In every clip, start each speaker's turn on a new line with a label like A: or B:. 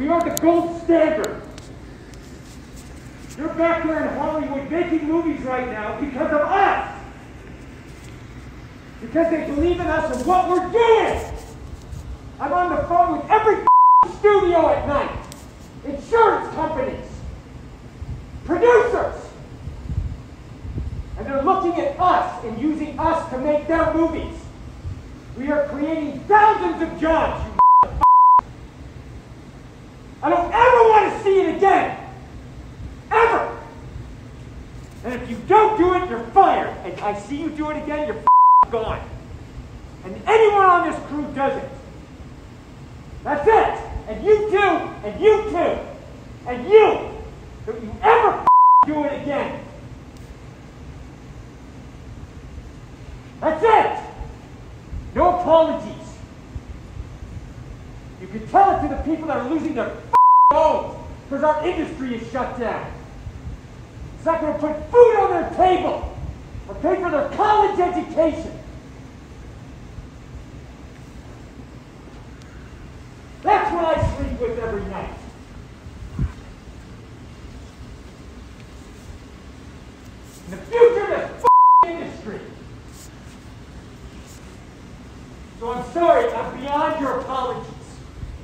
A: We are the gold standard. You're back there in Hollywood making movies right now because of us. Because they believe in us and what we're doing. I'm on the phone with every studio at night. Insurance companies. Producers. And they're looking at us and using us to make their movies. We are creating thousands of jobs, I don't ever want to see it again. Ever. And if you don't do it, you're fired. And I see you do it again, you're gone. And anyone on this crew does it. That's it. And you too, and you too, and you. Don't you ever do it again. That's it. No apologies. You can tell it to the people that are losing their homes because our industry is shut down. It's not going to put food on their table or pay for their college education. That's what I sleep with every night. In the future of this industry. So I'm sorry, I'm beyond your apologies.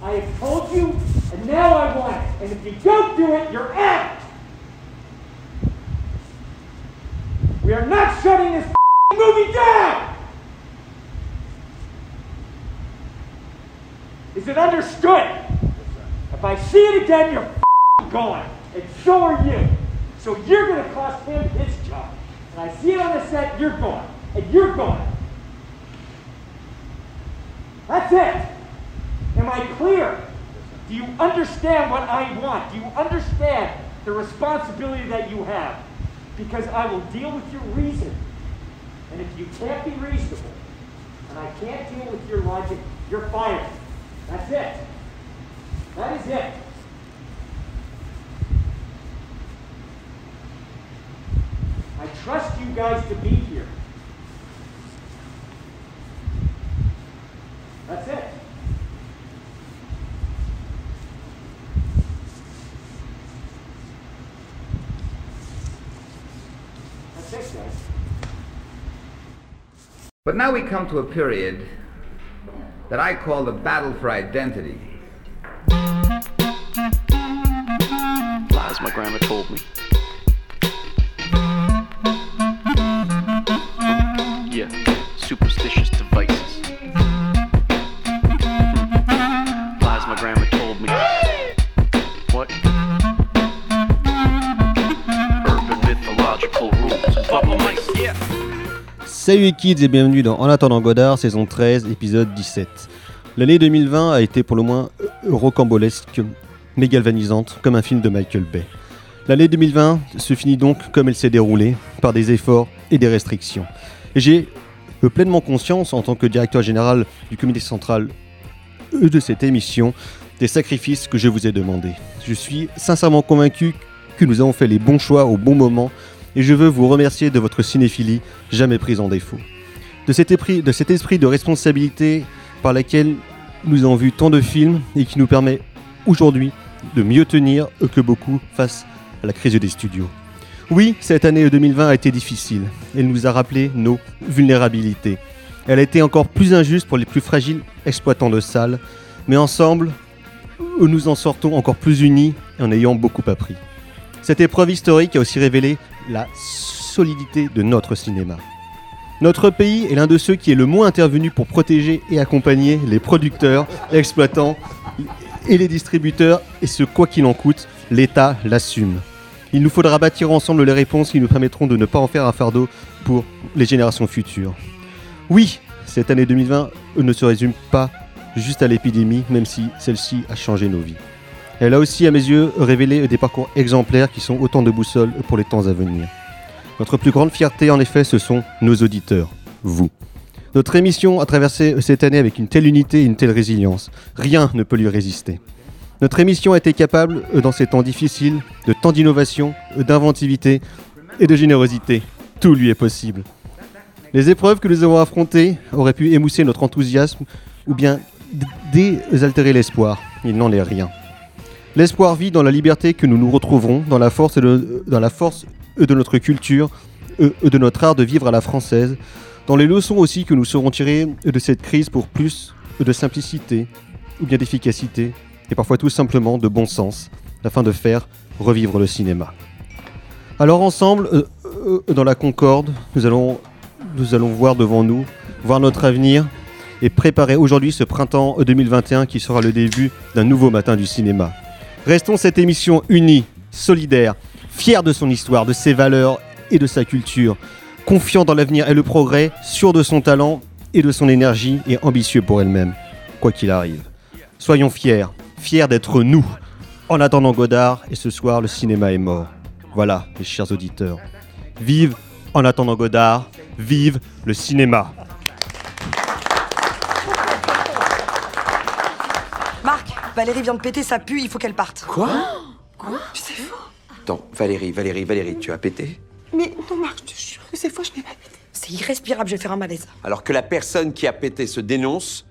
A: I have told you, and now I want it. And if you don't do it, you're out. We are not shutting this movie down. Is it understood? If I see it again, you're gone. And so are you. So you're going to cost him his job. And I see it on the set, you're gone. And you're gone. That's it. Am I clear? Do you understand what I want? Do you understand the responsibility that you have? Because I will deal with your reason. And if you can't be reasonable, and I can't deal with your logic, you're fired. That's it. That is it. I trust you guys to be here. That's it. That's it, guys.
B: But now we come to a period that I call the battle for identity.
C: Lies my grandma told me.
D: Salut les kids et bienvenue dans En attendant Godard, saison 13, épisode 17. L'année 2020 a été pour le moins rocambolesque, mais galvanisante, comme un film de Michael Bay. L'année 2020 se finit donc comme elle s'est déroulée, par des efforts et des restrictions. Et j'ai pleinement conscience, en tant que directeur général du comité central de cette émission, des sacrifices que je vous ai demandés. Je suis sincèrement convaincu que nous avons fait les bons choix au bon moment et je veux vous remercier de votre cinéphilie jamais prise en défaut. De cet, esprit, de responsabilité par laquelle nous avons vu tant de films et qui nous permet aujourd'hui de mieux tenir que beaucoup face à la crise des studios. Oui, cette année 2020 a été difficile. Elle nous a rappelé nos vulnérabilités. Elle a été encore plus injuste pour les plus fragiles exploitants de salles, mais ensemble, nous en sortons encore plus unis et en ayant beaucoup appris. Cette épreuve historique a aussi révélé la solidité de notre cinéma. Notre pays est l'un de ceux qui est le moins intervenu pour protéger et accompagner les producteurs, exploitants et les distributeurs, et ce quoi qu'il en coûte, l'État l'assume. Il nous faudra bâtir ensemble les réponses qui nous permettront de ne pas en faire un fardeau pour les générations futures. Oui, cette année 2020 ne se résume pas juste à l'épidémie, même si celle-ci a changé nos vies. Elle a aussi, à mes yeux, révélé des parcours exemplaires qui sont autant de boussoles pour les temps à venir. Notre plus grande fierté, en effet, ce sont nos auditeurs, vous. Notre émission a traversé cette année avec une telle unité et une telle résilience. Rien ne peut lui résister. Notre émission a été capable, dans ces temps difficiles, de tant d'innovation, d'inventivité et de générosité. Tout lui est possible. Les épreuves que nous avons affrontées auraient pu émousser notre enthousiasme ou bien désaltérer l'espoir. Il n'en est rien. L'espoir vit dans la liberté que nous nous retrouverons, dans la force, de, notre culture, de notre art de vivre à la française, dans les leçons aussi que nous saurons tirer de cette crise pour plus de simplicité, ou bien d'efficacité, et parfois tout simplement de bon sens, afin de faire revivre le cinéma. Alors ensemble, euh, euh, dans la concorde, nous allons voir devant nous, voir notre avenir, et préparer aujourd'hui ce printemps 2021 qui sera le début d'un nouveau matin du cinéma. Restons cette émission unie, solidaire, fière de son histoire, de ses valeurs et de sa culture, confiant dans l'avenir et le progrès, sûr de son talent et de son énergie et ambitieux pour elle-même, quoi qu'il arrive. Soyons fiers, fiers d'être nous. En attendant Godard, et ce soir, le cinéma est mort. Voilà, mes chers auditeurs. Vive en attendant Godard, vive le cinéma.
E: Marc, Valérie vient de péter, ça pue, il faut qu'elle parte.
F: Quoi
E: Quoi C'est faux.
F: Attends, Valérie, Valérie, Valérie, tu as pété
E: Mais non, Marc, je te jure que c'est faux, je n'ai pas pété. C'est irrespirable, je vais faire un malaise.
F: Alors que la personne qui a pété se dénonce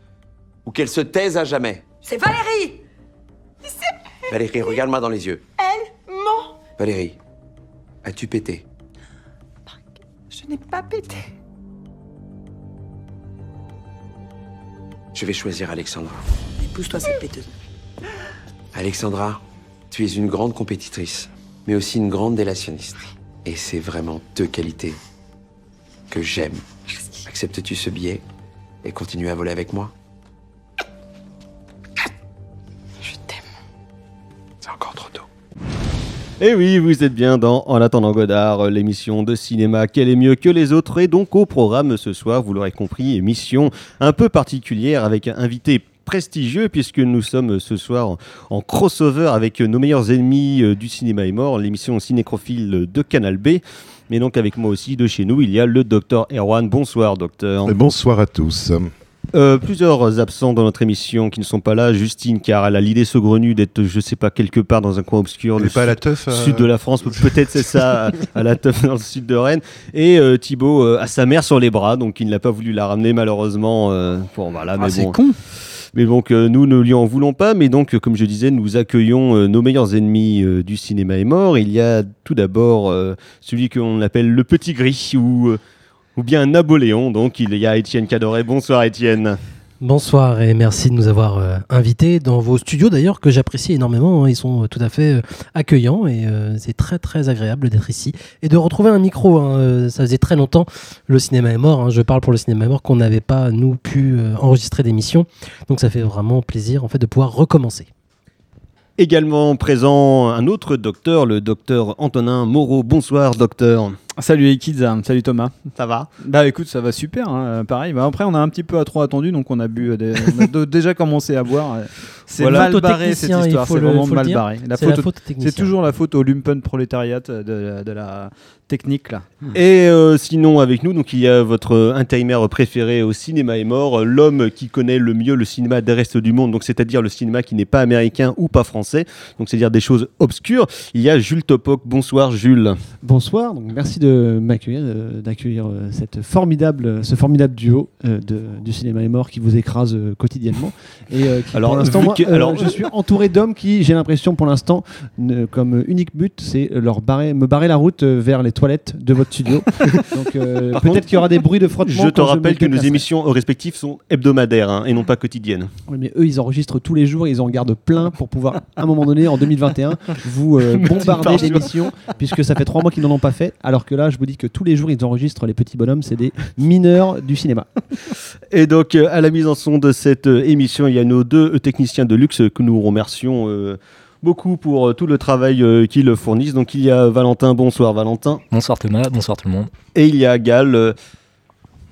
F: ou qu'elle se taise à jamais.
E: C'est Valérie
F: Valérie, regarde-moi dans les yeux.
E: Elle ment
F: Valérie, as-tu pété
E: Je n'ai pas pété.
F: Je vais choisir Alexandra.
E: Épouse-toi cette péteuse.
F: Alexandra, tu es une grande compétitrice, mais aussi une grande délationniste. Et c'est vraiment deux qualités que j'aime. Acceptes-tu ce billet et continues à voler avec moi?
E: Je t'aime.
F: C'est encore trop tôt.
D: Et Eh oui, vous êtes bien dans En attendant Godard, l'émission de cinéma Quel est mieux que les autres. Et donc au programme ce soir, vous l'aurez compris, émission un peu particulière avec un invité prestigieux puisque nous sommes ce soir en, crossover avec nos meilleurs ennemis euh, du cinéma est mort, l'émission cinécrophile de Canal B. Mais donc avec moi aussi de chez nous, il y a le docteur Erwan. Bonsoir docteur.
G: Et Bonsoir à tous.
D: Euh, plusieurs absents dans notre émission qui ne sont pas là. Justine, car elle a l'idée saugrenue d'être, je sais pas, quelque part dans un coin obscur,
G: Elle pas à la
D: sud-
G: teuf euh,
D: sud de la France, peut-être c'est ça, à la teuf dans le sud de Rennes. Et euh, Thibaut euh, a sa mère sur les bras, donc il n'a pas voulu la ramener malheureusement. euh, bon, voilà, mais
H: Ah, c'est
D: bon.
H: con.
D: Mais donc euh, nous ne lui en voulons pas, mais donc euh, comme je disais, nous accueillons euh, nos meilleurs ennemis du cinéma est mort. Il y a tout d'abord celui qu'on appelle le petit gris ou ou bien Napoléon. Donc il y a Étienne Cadoret. Bonsoir Étienne.
H: Bonsoir et merci de nous avoir euh, invités dans vos studios d'ailleurs que j'apprécie énormément. hein. Ils sont euh, tout à fait euh, accueillants et c'est très très agréable d'être ici et de retrouver un micro. hein. Ça faisait très longtemps, le cinéma est mort. hein. Je parle pour le cinéma est mort qu'on n'avait pas nous pu enregistrer d'émission. Donc ça fait vraiment plaisir en fait de pouvoir recommencer.
D: Également présent un autre docteur, le docteur Antonin Moreau. Bonsoir docteur.
I: Salut les kids, salut Thomas.
D: Ça va
I: Bah écoute, ça va super, hein, euh, pareil. Bah, après, on a un petit peu à trop attendu, donc on a bu, euh, des- on a de- déjà commencé à boire. euh. C'est
H: Voilà.
I: mal barré cette histoire, c'est
H: le-
I: vraiment mal
H: dire.
I: barré. La faute. C'est toujours la faute au lumpen prolétariat de, de la technique là.
D: Et euh, sinon avec nous, donc il y a votre intérimaire préféré au cinéma est mort, l'homme qui connaît le mieux le cinéma des restes du monde, donc c'est-à-dire le cinéma qui n'est pas américain ou pas français, donc c'est-à-dire des choses obscures. Il y a Jules Topoc. Bonsoir Jules.
J: Bonsoir, donc merci de m'accueillir, euh, d'accueillir euh, cette formidable, ce formidable duo euh, de, du cinéma est mort qui vous écrase quotidiennement. Et qui,
D: Alors,
J: pour l'instant, moi,
D: que- alors-
J: je suis entouré d'hommes qui, j'ai l'impression pour l'instant, ne- comme unique but, c'est leur barrer, me barrer la route vers les toilettes de votre studio. donc euh,
D: Par contre,
J: peut-être qu'il y aura des bruits de frottement.
D: Je te rappelle que nos émissions respectives sont hebdomadaires hein, et non pas quotidiennes.
J: Oui, mais eux, ils enregistrent tous les jours, ils en gardent plein pour pouvoir, à un moment donné, en 2021, vous euh, bombarder l'émission, puisque ça fait trois mois qu'ils n'en ont pas fait. Alors que là, je vous dis que tous les jours, ils enregistrent les petits bonhommes, c'est des mineurs du cinéma.
D: Et donc, euh, à la mise en son de cette euh, émission, il y a nos deux euh, techniciens de luxe que nous remercions euh, beaucoup pour euh, tout le travail euh, qu'ils fournissent. Donc, il y a Valentin. Bonsoir, Valentin.
K: Bonsoir Thomas, bonsoir tout le monde.
D: Et il y a Gal.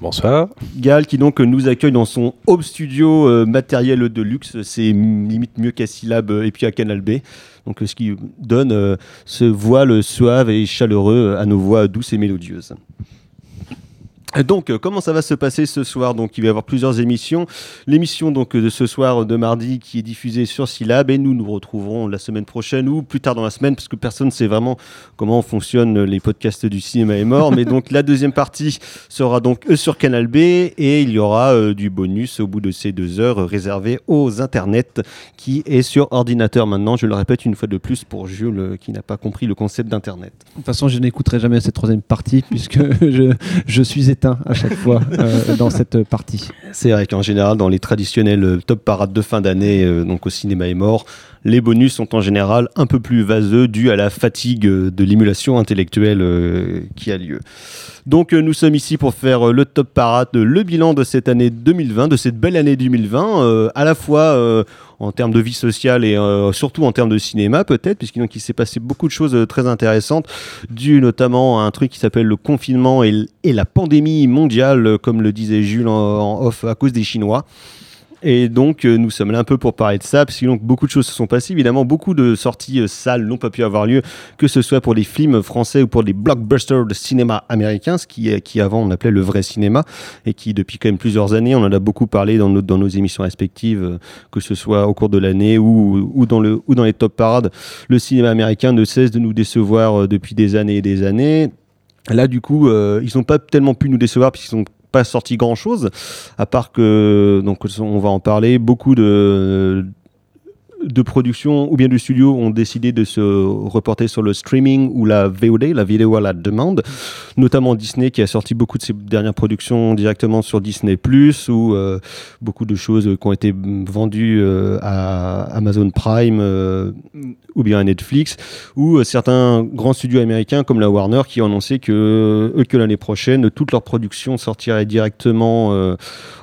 G: Bonsoir.
D: Gal qui donc euh, nous accueille dans son home studio euh, matériel de luxe. C'est limite mieux qu'à Syllab euh, et puis à Canal B. Donc, ce qui donne ce voile suave et chaleureux à nos voix douces et mélodieuses. Donc, euh, comment ça va se passer ce soir? Donc, il va y avoir plusieurs émissions. L'émission donc de ce soir de mardi qui est diffusée sur Syllab et nous nous retrouverons la semaine prochaine ou plus tard dans la semaine parce que personne ne sait vraiment comment fonctionnent les podcasts du cinéma est mort. Mais donc, la deuxième partie sera donc eux sur Canal B et il y aura euh, du bonus au bout de ces deux heures euh, réservé aux internets qui est sur ordinateur maintenant. Je le répète une fois de plus pour Jules euh, qui n'a pas compris le concept d'internet.
J: De toute façon, je n'écouterai jamais cette troisième partie puisque je, je suis éteint à chaque fois euh, dans cette partie.
D: C'est vrai qu'en général, dans les traditionnels euh, top parades de fin d'année, euh, donc au cinéma est mort, les bonus sont en général un peu plus vaseux, dû à la fatigue euh, de l'émulation intellectuelle euh, qui a lieu. Donc euh, nous sommes ici pour faire le top parade, le bilan de cette année 2020, de cette belle année 2020, euh, à la fois en termes de vie sociale et surtout en termes de cinéma peut-être, puisqu'il s'est passé beaucoup de choses très intéressantes, dû notamment à un truc qui s'appelle le confinement et, la pandémie mondiale, comme le disait Jules en off, à cause des Chinois. Et donc, euh, nous sommes là un peu pour parler de ça, parce que beaucoup de choses se sont passées. Évidemment, beaucoup de sorties euh, salles n'ont pas pu avoir lieu, que ce soit pour les films français ou pour les blockbusters de cinéma américain, ce qui, est- qui avant on appelait le vrai cinéma, et qui depuis quand même plusieurs années, on en a beaucoup parlé dans nos, émissions respectives, euh, que ce soit au cours de l'année ou, dans les top parades. Le cinéma américain ne cesse de nous décevoir euh, depuis des années et des années. Là, du coup, euh, ils n'ont pas tellement pu nous décevoir puisqu'ils n'ont pas sorti grand chose, à part que, donc on va en parler, beaucoup de, de productions ou bien de studios ont décidé de se reporter sur le streaming ou la VOD, la vidéo à la demande, notamment Disney qui a sorti beaucoup de ses dernières productions directement sur Disney ⁇ ou euh, beaucoup de choses qui ont été vendues euh, à Amazon Prime euh, ou bien à Netflix, ou certains grands studios américains comme la Warner qui ont annoncé que, que l'année prochaine, toutes leurs productions sortiraient directement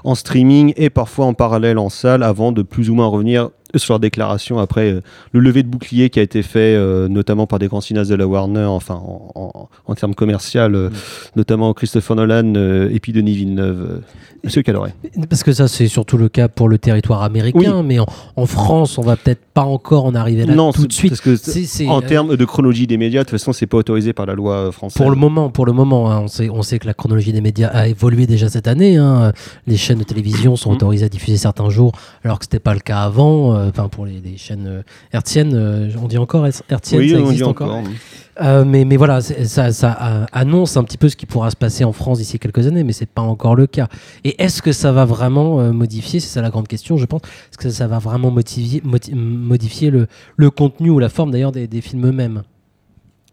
D: en streaming et parfois en parallèle en salle avant de plus ou moins revenir sur leur déclaration après euh, le lever de bouclier qui a été fait euh, notamment par des grands cinéastes de la Warner, enfin en, en- en termes commerciaux, euh, notamment Christopher Nolan euh, et puis Denis Villeneuve. Monsieur Caloré.
H: Parce que ça, c'est surtout le cas pour le territoire américain, mais en, en France, on va peut-être pas encore en arriver là
D: non,
H: tout de suite.
D: Parce que en termes de chronologie des médias, de toute façon, c'est pas autorisé par la loi française.
H: Pour le moment, pour le moment, hein, on, sait, on sait que la chronologie des médias a évolué déjà cette année. hein. Les chaînes de télévision sont autorisées à diffuser certains jours, alors que c'était pas le cas avant. Euh, Enfin, pour les, les chaînes euh, hertziennes, euh, on dit encore hertziennes,
D: Oui,
H: ça existe encore.
D: encore.
H: Mais, mais voilà, ça, ça annonce un petit peu ce qui pourra se passer en France d'ici quelques années, mais c'est pas encore le cas. Et est-ce que ça va vraiment modifier, c'est ça la grande question, je pense, est-ce que ça va vraiment modifier le, le contenu ou la forme d'ailleurs des, des films eux-mêmes?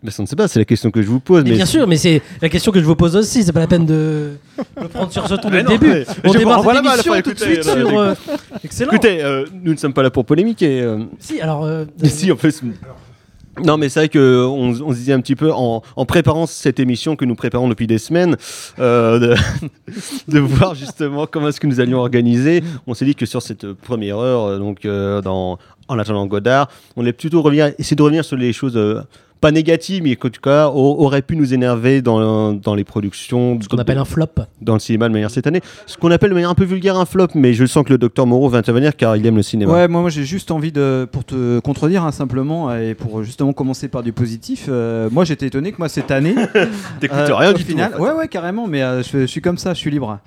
D: Mais ça ne sait pas, c'est la question que je vous pose.
H: mais
D: mais
H: bien sûr, mais c'est la question que je vous pose aussi. C'est pas la peine de le prendre sur ce ton dès
D: Mais
H: le début.
D: mais
H: On
D: je
H: démarre cette émission tout de suite sur. euh,
D: écoutez.
H: Excellent.
D: Écoutez, euh, nous ne sommes pas là pour polémiquer. euh.
H: Si, alors. euh,
D: si, en fait. Non, mais c'est vrai qu'on on se disait un petit peu en, en préparant cette émission que nous préparons depuis des semaines, euh, de, de voir justement comment est-ce que nous allions organiser. On s'est dit que sur cette première heure, euh, donc euh, dans En attendant Godard, on allait plutôt revenir, essayer de revenir sur les choses. euh, pas négatives, mais qu'en tout cas au- auraient pu nous énerver dans, dans les productions.
H: Ce qu'on appelle un flop.
D: Dans le cinéma de manière cette année. Ce qu'on appelle de manière un peu vulgaire un flop, mais je sens que le docteur Moreau va intervenir car il aime le cinéma.
I: Ouais, moi, moi j'ai juste envie de, pour te contredire hein, simplement, et pour justement commencer par du positif, euh, moi j'étais étonné que moi cette année.
D: T'écoutes rien
I: au
D: du tout,
I: final-
D: en fait.
I: Ouais, ouais, carrément, mais euh, je, je suis comme ça, je suis libre.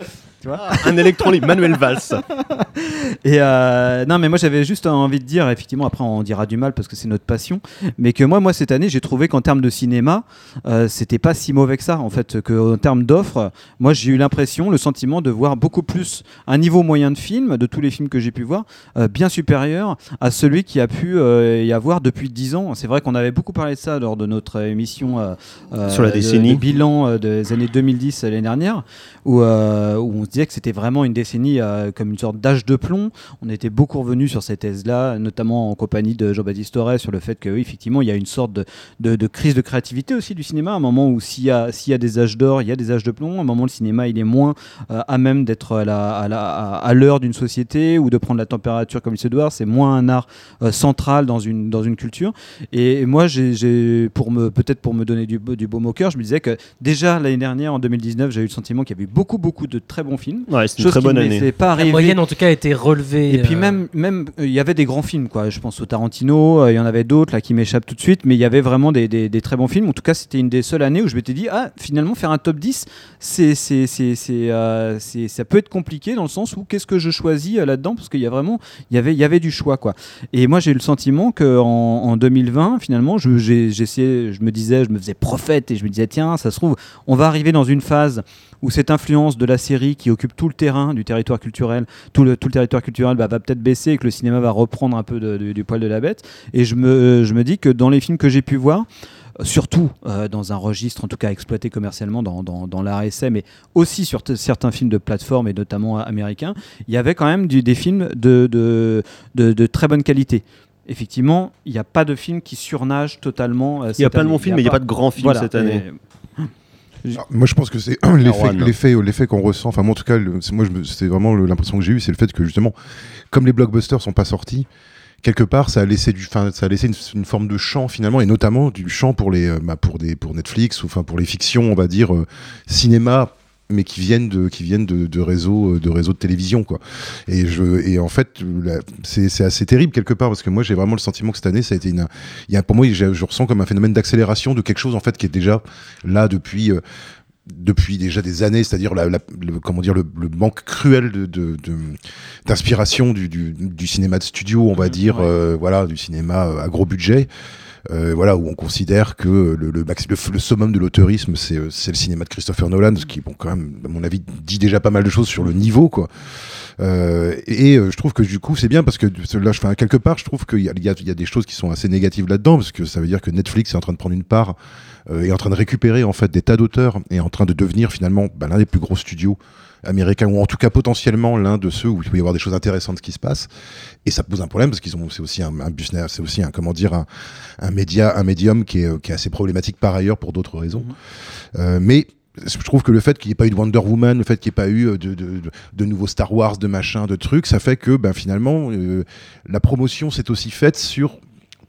I: Tu vois
D: un électron libre, Manuel Valls.
I: Et euh, non, mais moi j'avais juste envie de dire, effectivement, après on dira du mal parce que c'est notre passion, mais que moi, moi cette année, j'ai trouvé qu'en termes de cinéma, euh, c'était pas si mauvais que ça. En fait, qu'en termes d'offres, moi j'ai eu l'impression, le sentiment de voir beaucoup plus un niveau moyen de film, de tous les films que j'ai pu voir, euh, bien supérieur à celui qui a pu euh, y avoir depuis 10 ans. C'est vrai qu'on avait beaucoup parlé de ça lors de notre émission
D: Sur la
I: de-
D: décennie.
I: de bilan euh, des années 2010 l'année dernière, où, euh, où on se disait que c'était vraiment une décennie euh, comme une sorte d'âge de plomb. On était beaucoup revenu sur ces thèses-là, notamment en compagnie de Jean-Baptiste Torres, sur le fait que oui, effectivement, il y a une sorte de, crise de créativité aussi du cinéma. À un moment où s'il y, a- des âges d'or, il y a des âges de plomb. À un moment, le cinéma, il est moins euh, à même d'être à l'heure d'une société ou de prendre la température comme il se doit. C'est moins un art euh, central dans une, culture. Et moi, peut-être pour me donner du, du baume au cœur, je me disais que déjà l'année dernière, en 2019, j'ai eu le sentiment qu'il y avait beaucoup, beaucoup de très bons films.
D: Ouais, c'est une
I: Chose
D: très bonne
I: ne
D: année.
I: pas
H: La moyenne, en tout cas, a été relevée.
I: Et puis
H: euh,
I: même, même, euh, il y avait des grands films, quoi. Je pense au Tarantino, euh, il y en avait d'autres là qui m'échappent tout de suite, mais il y avait vraiment des, des- des très bons films. En tout cas, c'était une des seules années où je m'étais dit, ah, finalement, faire un top 10, c'est, c'est, c'est, c'est, euh, c'est- ça peut être compliqué dans le sens où qu'est-ce que je choisis euh, là-dedans, parce qu'il y a vraiment, il y avait, il y avait du choix, quoi. Et moi, j'ai eu le sentiment que en, en 2020, finalement, je, j'essayais- je me disais, je me faisais prophète et je me disais, tiens, ça se trouve, on va arriver dans une phase où cette influence de la série qui occupe tout le terrain du territoire culturel, tout le, tout le territoire culturel bah, va peut-être baisser et que le cinéma va reprendre un peu de- de- du poil de la bête. Et je me, je me dis que dans les films que j'ai pu voir, euh, surtout euh, dans un registre en tout cas exploité commercialement dans, dans, dans essai, mais aussi sur certains films de plateforme et notamment euh, américains, il y avait quand même du- des films de, de, de, de très bonne qualité. Effectivement, il n'y a pas de film qui surnage totalement. euh,
D: Il y a plein de
I: année.
D: bons films, mais il n'y a pas de grands films
I: Voilà.
D: cette année.
I: Et-
G: Moi, je pense que c'est l'effet,
D: Erwan.
G: l'effet, l'effet qu'on ressent. Enfin, moi, en tout cas, le- moi, c'est vraiment l'impression que j'ai eue, c'est le fait que justement, comme les blockbusters sont pas sortis, quelque part, ça a laissé du, enfin, ça a laissé une, une forme de champ finalement, et notamment du champ pour les, euh, bah, pour des, pour Netflix ou enfin pour les fictions, on va dire euh, cinéma mais qui viennent de qui viennent de, de réseaux de réseaux de télévision quoi et je et en fait c'est assez terrible quelque part parce que moi j'ai vraiment le sentiment que cette année ça a été une il y a pour moi je, je ressens comme un phénomène d'accélération de quelque chose en fait qui est déjà là depuis euh, depuis déjà des années, c'est-à-dire la, la- le, comment dire le, le manque cruel de, de- de- d'inspiration du, du, du cinéma de studio, on va dire, euh, voilà, du cinéma euh, à gros budget. Euh, voilà où on considère que le, le, le, le summum de l'auteurisme c'est euh, c'est le cinéma de Christopher Nolan ce qui bon quand même à mon avis dit déjà pas mal de choses sur le niveau quoi. Euh, et euh, je trouve que du coup c'est bien parce que là je fais quelque part je trouve qu'il y y, a, des choses qui sont assez négatives là-dedans parce que ça veut dire que Netflix est en train de prendre une part est en train de récupérer en fait des tas d'auteurs et est en train de devenir finalement bah, l'un des plus gros studios américains ou en tout cas potentiellement l'un de ceux où il peut y avoir des choses intéressantes qui se passent. Et ça pose un problème parce qu'ils ont c'est aussi un, un business c'est aussi un comment dire un, un média un médium qui est, qui est assez problématique par ailleurs pour d'autres raisons. Euh, mais je trouve que le fait qu'il n'y ait pas eu de Wonder Woman, le fait qu'il n'y ait pas eu euh, de, de, de, de nouveaux Star Wars, de machin, de trucs, ça fait que ben, finalement, euh, la promotion s'est aussi faite sur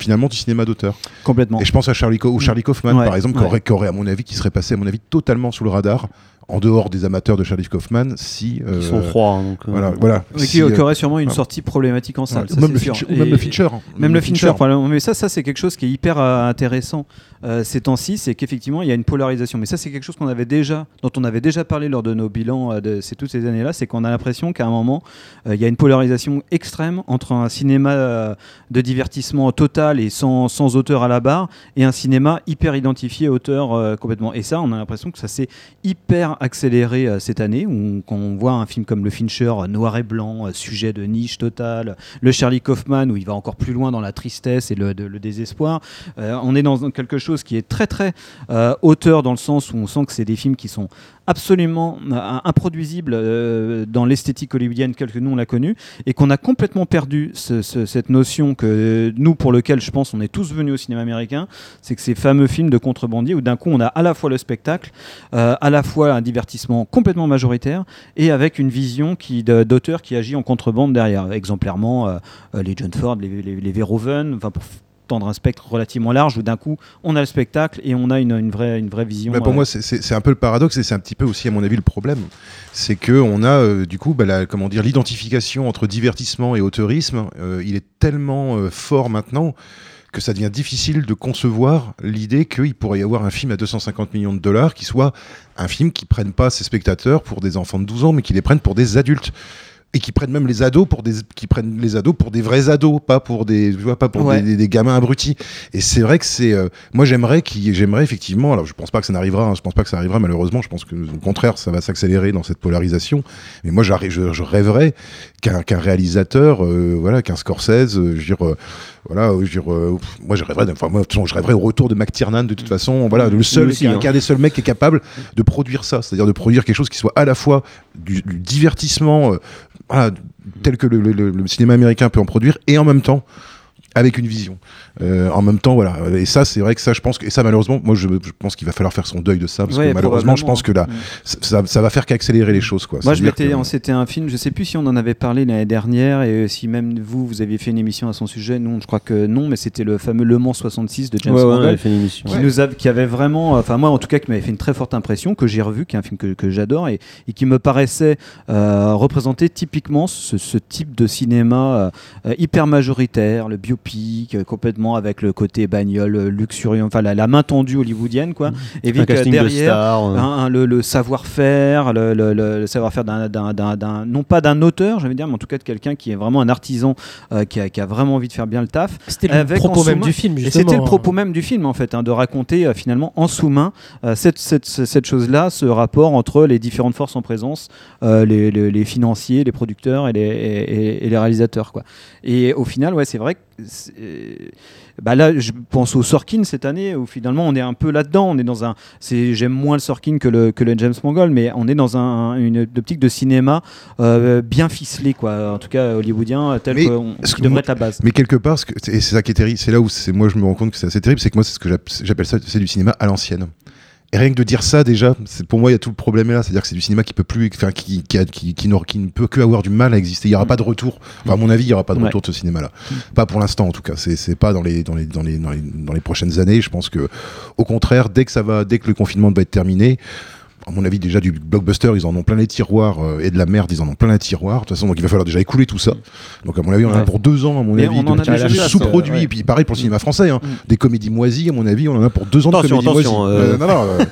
G: finalement du cinéma d'auteur.
I: Complètement.
G: Et je pense à Charlie, Co- ou Charlie Kaufman,
I: Ouais,
G: par exemple,
I: ouais.
G: qui, aurait, qui aurait, à mon avis, qui serait passé, à mon avis, totalement sous le radar, en dehors des amateurs de Charlie Kaufman, si... euh,
D: Ils sont trois, hein, donc, euh,
G: Voilà, voilà.
I: Oui,
G: Si,
I: qui,
G: euh,
I: qui aurait sûrement une sortie problématique en salle.
G: Ouais,
I: ça,
G: même le
I: sûr.
G: Fincher- ou même le Fincher, hein.
I: Même
G: Le
I: Fincher,
G: Fincher.
I: probablement. Mais ça, ça c'est quelque chose qui est hyper euh, intéressant euh, ces temps-ci, c'est qu'effectivement il y a une polarisation. Mais ça, c'est quelque chose qu'on avait déjà, dont on avait déjà parlé lors de nos bilans euh, de ces toutes ces années-là, c'est qu'on a l'impression qu'à un moment euh, il y a une polarisation extrême entre un cinéma euh, de divertissement total et sans, sans auteur à la barre et un cinéma hyper identifié auteur euh, complètement. Et ça, on a l'impression que ça s'est hyper accéléré euh, cette année, on- quand on voit un film comme Le Fincher, euh, noir et blanc, euh, sujet de niche total, le Charlie Kaufman, où il va encore plus loin dans la tristesse et le, le désespoir. On est dans quelque chose qui est très très auteur dans le sens où on sent que c'est des films qui sont absolument euh, improduisibles euh, dans l'esthétique hollywoodienne telle que nous on l'a connue et qu'on a complètement perdu ce- ce- cette notion que nous pour lequel je pense on est tous venus au cinéma américain c'est que ces fameux films de contrebandiers où d'un coup on a à la fois le spectacle euh, à la fois un divertissement complètement majoritaire et avec une vision qui d'auteur qui agit en contrebande derrière. Exemplairement euh, euh, les John Ford les, les, Verhoeven enfin tendre un spectre relativement large où d'un coup on a le spectacle et on a une, une vraie, une vraie vision
G: Bah, pour
I: euh,
G: moi, c'est- un peu le paradoxe et c'est un petit peu aussi, à mon avis, le problème. C'est que on a, euh, du coup, bah, la- comment dire, l'identification entre divertissement et auteurisme. euh, il est tellement fort maintenant que ça devient difficile de concevoir l'idée qu'il pourrait y avoir un film à 250 millions de dollars qui soit un film qui prenne pas ses spectateurs pour des enfants de 12 ans, mais qui les prenne pour des adultes. Et qui prennent même les ados pour des qui prennent les ados pour des vrais ados, pas pour des tu vois pas pour
I: Ouais.
G: des, des- des gamins abrutis. Et c'est vrai que c'est euh, moi j'aimerais qu'il j'aimerais effectivement alors je pense pas que ça n'arrivera, hein, je pense pas que ça arrivera malheureusement, je pense que au contraire ça va s'accélérer dans cette polarisation. Mais moi j'arrive je, je rêverais qu'un qu'un réalisateur euh, voilà qu'un Scorsese euh, je veux dire euh, voilà, euh, je veux dire, euh, moi je rêverais, enfin, moi, de toute façon, je rêverais au retour de McTiernan de toute façon, voilà, le seul,
D: aussi,
G: qu'un
D: hein.
G: qu'un des seuls mecs qui est capable de produire ça, c'est-à-dire de produire quelque chose qui soit à la fois du, divertissement, euh, tel que le cinéma américain peut en produire, et en même temps avec une vision. Euh, en même temps, voilà. Et ça, c'est vrai que ça, je pense que, et ça, malheureusement, moi, je, je pense qu'il va falloir faire son deuil de ça, parce
I: Ouais,
G: que malheureusement, je pense que là,
I: Mm.
G: ça, ça- va faire qu'accélérer les choses, quoi.
I: Moi, je m'étais,
G: que-
I: c'était un film, je sais plus si on en avait parlé l'année dernière et si même vous, vous aviez fait une émission à son sujet. Non, je crois que non, mais c'était le fameux Le Mans 66 de James
D: Ouais,
I: Mangold,
D: avait fait une émission.
I: qui
D: Ouais.
I: nous a, qui avait vraiment, enfin moi en tout cas, qui m'avait fait une très forte impression, que j'ai revu, qui est un film que, que j'adore et, et qui me paraissait euh, représenter typiquement ce, ce type de cinéma euh, hyper majoritaire, le biopic, euh, complètement avec le côté bagnole euh, luxuriant, enfin la, la main tendue hollywoodienne quoi. Et
D: de
I: derrière,
D: stars, euh.
I: un- le, le savoir-faire, le, le- le- le savoir-faire d'un, non pas d'un auteur, veux dire, mais en tout cas de quelqu'un qui est vraiment un artisan, euh, qui, a, qui a vraiment envie de faire bien le taf.
H: C'était le propos même du film,
I: Et
H: justement,
I: c'était le
H: hein.
I: propos même du film, en fait, hein, de raconter euh, finalement en sous-main cette, cette, cette chose-là, ce rapport entre les différentes forces en présence, les, les- les financiers, les producteurs et les, et- et- et les réalisateurs. Quoi. Et au final, ouais, c'est vrai que. C'est- Bah là, je pense au Sorkin cette année où finalement on est un peu là-dedans. On est dans un, c'est, j'aime moins le Sorkin que le, que le James Mangold, mais on est dans un, une optique de cinéma euh, bien ficelé, quoi. En tout cas hollywoodien, tel
G: Mais
I: qu'on-
G: ce
I: qui
G: que
I: devrait être la base.
G: Mais quelque part, ce que- et c'est ça qui est terrible, c'est là où c'est moi je me rends compte que c'est assez terrible, c'est que moi c'est ce que j'app- j'appelle ça, c'est du cinéma à l'ancienne. Et rien que de dire ça déjà, c'est pour moi il y a tout le problème là, c'est-à-dire que c'est du cinéma qui peut plus, enfin qui qui, qui, qui ne peut que avoir du mal à exister. Il y aura pas de retour. Enfin à mon avis, il y aura pas de retour de ce cinéma-là. Pas pour l'instant en tout cas. C'est c'est pas dans les dans les dans les dans les dans les prochaines années. Je pense que au contraire, dès que ça va, dès que le confinement va être terminé. À mon avis, déjà du blockbuster, ils en ont plein les tiroirs euh, et de la merde, ils en ont plein les tiroirs. De toute façon, donc il va falloir déjà écouler tout ça. Donc à mon avis, on en a pour deux ans, à mon
I: Mais
G: avis,
I: on en
G: de
I: a
G: sous-produits.
I: ouais.
G: Et puis pareil pour le cinéma français, hein.
I: Mm.
G: des comédies moisies, à mon avis, on en a pour deux ans
D: Attention,
G: de comédies moisies.
D: euh.
G: non, non, euh,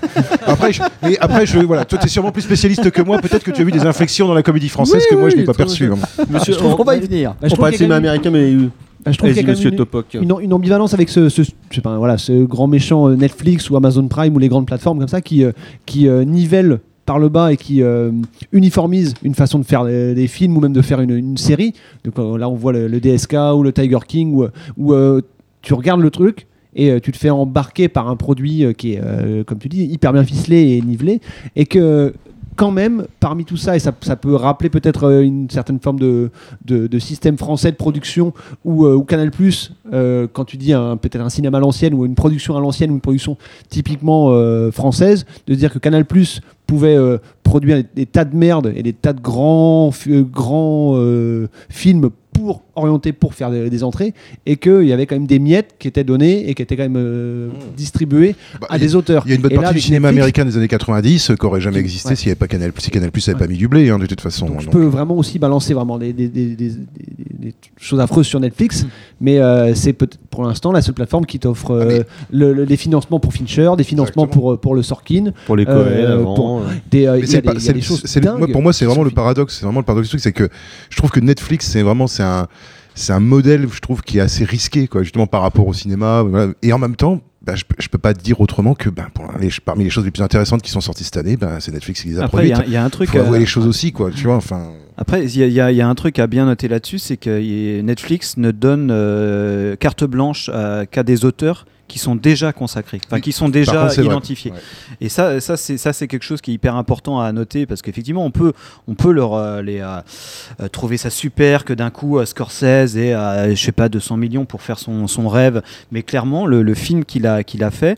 G: après, je, mais après, je, voilà, toi, t'es sûrement plus spécialiste que moi. Peut-être que tu as vu des inflexions dans la comédie française
J: Oui,
G: que moi, je n'ai pas
J: très
G: perçu.
J: bien.
G: hein.
D: Monsieur,
J: Je trouve
D: on,
J: qu'on va y
I: venir.
J: Bah, je
D: on parle de cinéma américain, mais
J: Bah, je trouve qu'il y a
D: monsieur
J: une-
D: Topoc.
J: Une, une ambivalence avec ce, ce- je sais pas, voilà, ce grand méchant euh, Netflix ou Amazon Prime ou les grandes plateformes comme ça qui, euh, qui euh, nivellent par le bas et qui euh, uniformisent une façon de faire des, des films ou même de faire une, une série. Donc euh, là, on voit le, le DSK ou le Tiger King où, où, euh, tu regardes le truc et tu te fais embarquer par un produit qui est, comme tu dis, hyper bien ficelé et nivelé et que quand même, parmi tout ça, et ça, peut rappeler peut-être euh, une certaine forme de, de, système français de production ou ou Canal euh, quand tu dis peut-être un cinéma à l'ancienne ou une production à l'ancienne ou une production typiquement euh, française, de dire que Canal pouvait euh, produire des, des tas de merde et des tas de grands, euh, grands euh, films pour orienter pour faire des, des entrées et qu'il y avait quand même des miettes qui étaient données et qui étaient quand même euh, distribuées
G: Bah,
J: à
G: a-
J: des auteurs.
G: Il y a une bonne
J: Et là,
G: partie du cinéma
J: Netflix,
G: américain des années 90 euh, qui aurait jamais existé
J: ouais.
G: s'il n'y avait pas Canal, si Canal Plus n'avait pas mis du blé, hein, de toute façon.
J: Donc, je
G: Donc,
J: peux vraiment aussi balancer vraiment des, des- des- des- des- des choses affreuses sur Netflix, mais euh, c'est pour l'instant la seule plateforme qui t'offre euh, le- le- des financements pour Fincher, des financements pour, pour le Sorkin,
D: Pour les Coen
J: euh,
D: avant,
J: pour des, euh,
G: Mais
J: il y
G: c'est
J: a
G: pas-
J: des- il y a
G: c'est-
J: des choses
G: c'est le- moi,
J: dingues
G: pour moi, c'est vraiment le paradoxe. C'est vraiment le paradoxe du truc, c'est que je trouve que Netflix, c'est vraiment c'est un c'est un modèle, je trouve, qui est assez risqué, quoi, justement par rapport au cinéma. voilà. Et en même temps, bah, je, peux- je peux pas te dire autrement que bah, pour les- parmi les choses les plus intéressantes qui sont sorties cette année, bah, c'est Netflix qui les a
I: Après, il y a-
G: produites.
I: il y a un truc,
G: Faut avouer
I: euh,
G: les choses aussi, quoi. Tu vois, enfin.
I: Après, il y, a- y y un truc à bien noter là-dessus, c'est que Netflix ne donne euh, carte blanche qu'à des auteurs qui sont déjà consacrés, enfin qui sont déjà
G: contre,
I: identifiés.
G: Ouais.
I: Et ça, ça c'est ça c'est quelque chose qui est hyper important à noter parce qu'effectivement, on peut on peut leur euh, les euh, euh, trouver ça super que d'un coup Scorsese ait je sais pas 200 millions pour faire son, son rêve, mais clairement le, le film qu'il a qu'il a fait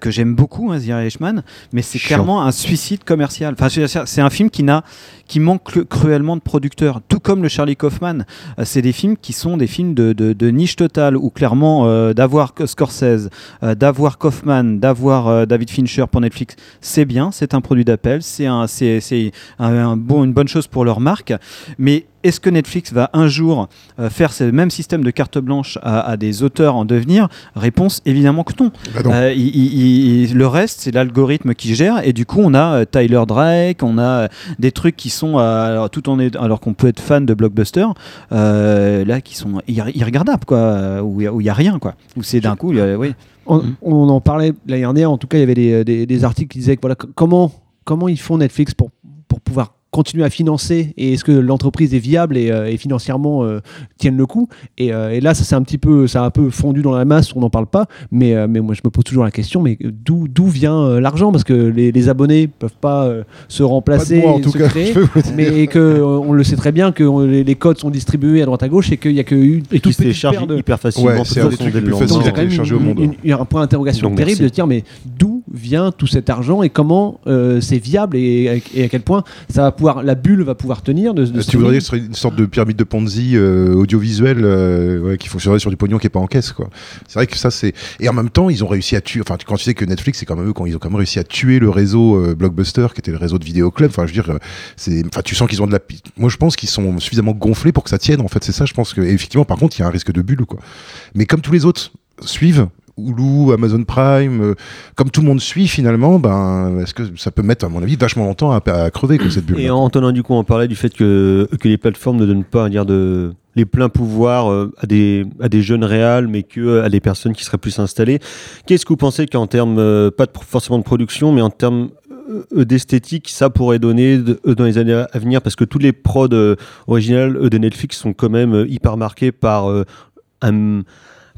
I: que j'aime beaucoup, hein, The Irishman, mais c'est clairement un suicide commercial. Enfin, c'est un film qui n'a qui manque cru- cruellement de producteurs, tout comme le Charlie Kaufman. Euh, c'est des films qui sont des films de, niche totale, où clairement euh, d'avoir Scorsese, euh, d'avoir Kaufman, d'avoir David Fincher pour Netflix, c'est bien, c'est un produit d'appel, c'est une bonne chose pour leur marque, mais est-ce que Netflix va un jour euh, faire ce même système de carte blanche à, à des auteurs en devenir? Réponse évidemment que non.
G: Bah non.
I: Euh, il- il- il- le reste, c'est l'algorithme qui gère, et du coup, on a euh, Tyler Drake, on a des trucs qui sont, euh, alors, tout en est, alors qu'on peut être fan de blockbuster, euh, là, qui sont irre- irregardables, quoi, où il y a- rien, quoi, où c'est d'un coup, il y a- oui.
J: On, on en parlait l'année dernière, en tout cas, il y avait des, des- des articles qui disaient que voilà, comment, comment ils font Netflix pour, pour pouvoir continuer à financer et est-ce que l'entreprise est viable et, euh, et financièrement euh, tienne le coup et, euh, et là, ça c'est un petit peu, ça a un peu fondu dans la masse, on n'en parle pas, mais, euh, mais moi je me pose toujours la question, mais d'où d'où vient euh, l'argent? Parce que les, les abonnés peuvent pas euh, se remplacer,
G: Pas de moi, en
J: et
G: tout
J: se
G: cas,
J: créer, mais et que euh, on le sait très bien que on- les, les codes sont distribués à droite à gauche et qu'il y a que une
D: Et
J: toute petite
D: télécharge
J: paire de
D: hyper facilement.
G: Ouais, c'est un des trucs
D: le
G: les plus faciles à télécharger au monde.
J: il y a un point d'interrogation terrible
D: merci.
J: de se dire mais d'où vient tout cet argent et comment euh, c'est viable et, et à quel point ça va pouvoir la bulle va pouvoir tenir de, de
G: Euh,
J: ce
G: tu voudrais dire serait une sorte de pyramide de Ponzi euh, audiovisuel euh, ouais, qui fonctionnerait sur du pognon qui est pas en caisse quoi. C'est vrai que ça c'est et en même temps ils ont réussi à tuer. Enfin quand tu sais que Netflix c'est quand même eux quand ils ont quand même réussi à tuer le réseau euh, Blockbuster qui était le réseau de vidéoclub. Enfin je veux dire euh, c'est enfin tu sens qu'ils ont de la moi je pense qu'ils sont suffisamment gonflés pour que ça tienne en fait c'est ça je pense que et effectivement par contre il y a un risque de bulle quoi. Mais comme tous les autres suivent Hulu, Amazon Prime, euh, comme tout le monde suit finalement, ben est-ce que ça peut mettre à mon avis vachement longtemps à, crever comme cette bulle.
D: Et Antonin Ducon en parlait du fait que, que les plateformes ne donnent pas de les pleins pouvoirs euh, à des à des jeunes réals mais que euh, à des personnes qui seraient plus installées. Qu'est-ce que vous pensez qu'en termes pas forcément de production mais en termes d'esthétique ça pourrait donner dans les années à venir? Parce que tous les prods originales de Netflix sont quand même hyper marqués par un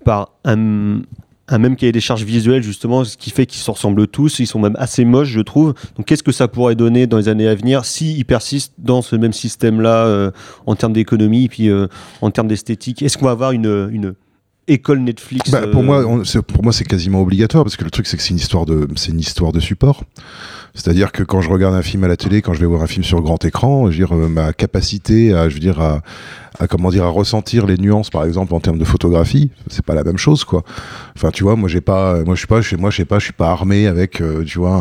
D: par un un même cahier des charges visuelles justement, ce qui fait qu'ils se ressemblent tous, ils sont même assez moches je trouve. Donc qu'est-ce que ça pourrait donner dans les années à venir s'ils persistent dans ce même système-là euh, en termes d'économie et puis euh, en termes d'esthétique? Est-ce qu'on va avoir une, une école Netflix
G: Bah, pour
D: euh,
G: moi, on- c'est- pour moi, c'est quasiment obligatoire parce que le truc, c'est que c'est une histoire de, c'est une histoire de support. C'est-à-dire que quand je regarde un film à la télé, quand je vais voir un film sur grand écran, je veux dire, euh, ma capacité à, je veux dire, à, à comment dire, à ressentir les nuances, par exemple, en termes de photographie, c'est pas la même chose, quoi. Enfin, tu vois, moi, j'ai pas, moi, je suis pas, chez moi, je sais pas, je suis pas armé avec, euh, tu vois,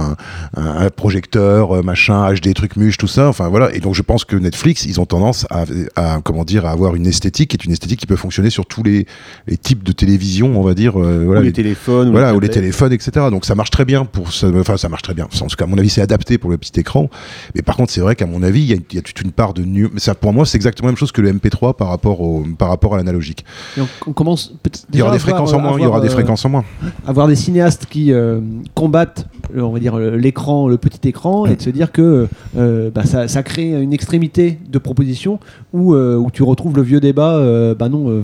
G: un, un- un projecteur, euh, machin, HD, truc muche, tout ça. Enfin, voilà. Et donc, je pense que Netflix, ils ont tendance à, à comment dire, à avoir une esthétique qui est une esthétique qui peut fonctionner sur tous les, les types de télévision, on va dire. euh, voilà,
D: ou les téléphones,
G: voilà,
D: ou
G: ou les téléphones, etc. Donc ça marche très bien pour enfin ça marche très bien. En tout cas, à mon avis, c'est adapté pour le petit écran. Mais par contre, c'est vrai qu'à mon avis, il y, y a toute une part de nu. Mais ça, pour moi, c'est exactement la même chose que le MP3 par rapport au par rapport à l'analogique.
J: On, on commence
G: Il y aura des fréquences en moins. Il y aura des
J: euh,
G: fréquences en moins.
J: avoir des cinéastes qui euh, combattent, euh, on va dire, l'écran, le petit écran, et de se dire que bah, ça, ça crée une extrémité de propositions où, où tu retrouves le vieux débat, bah non,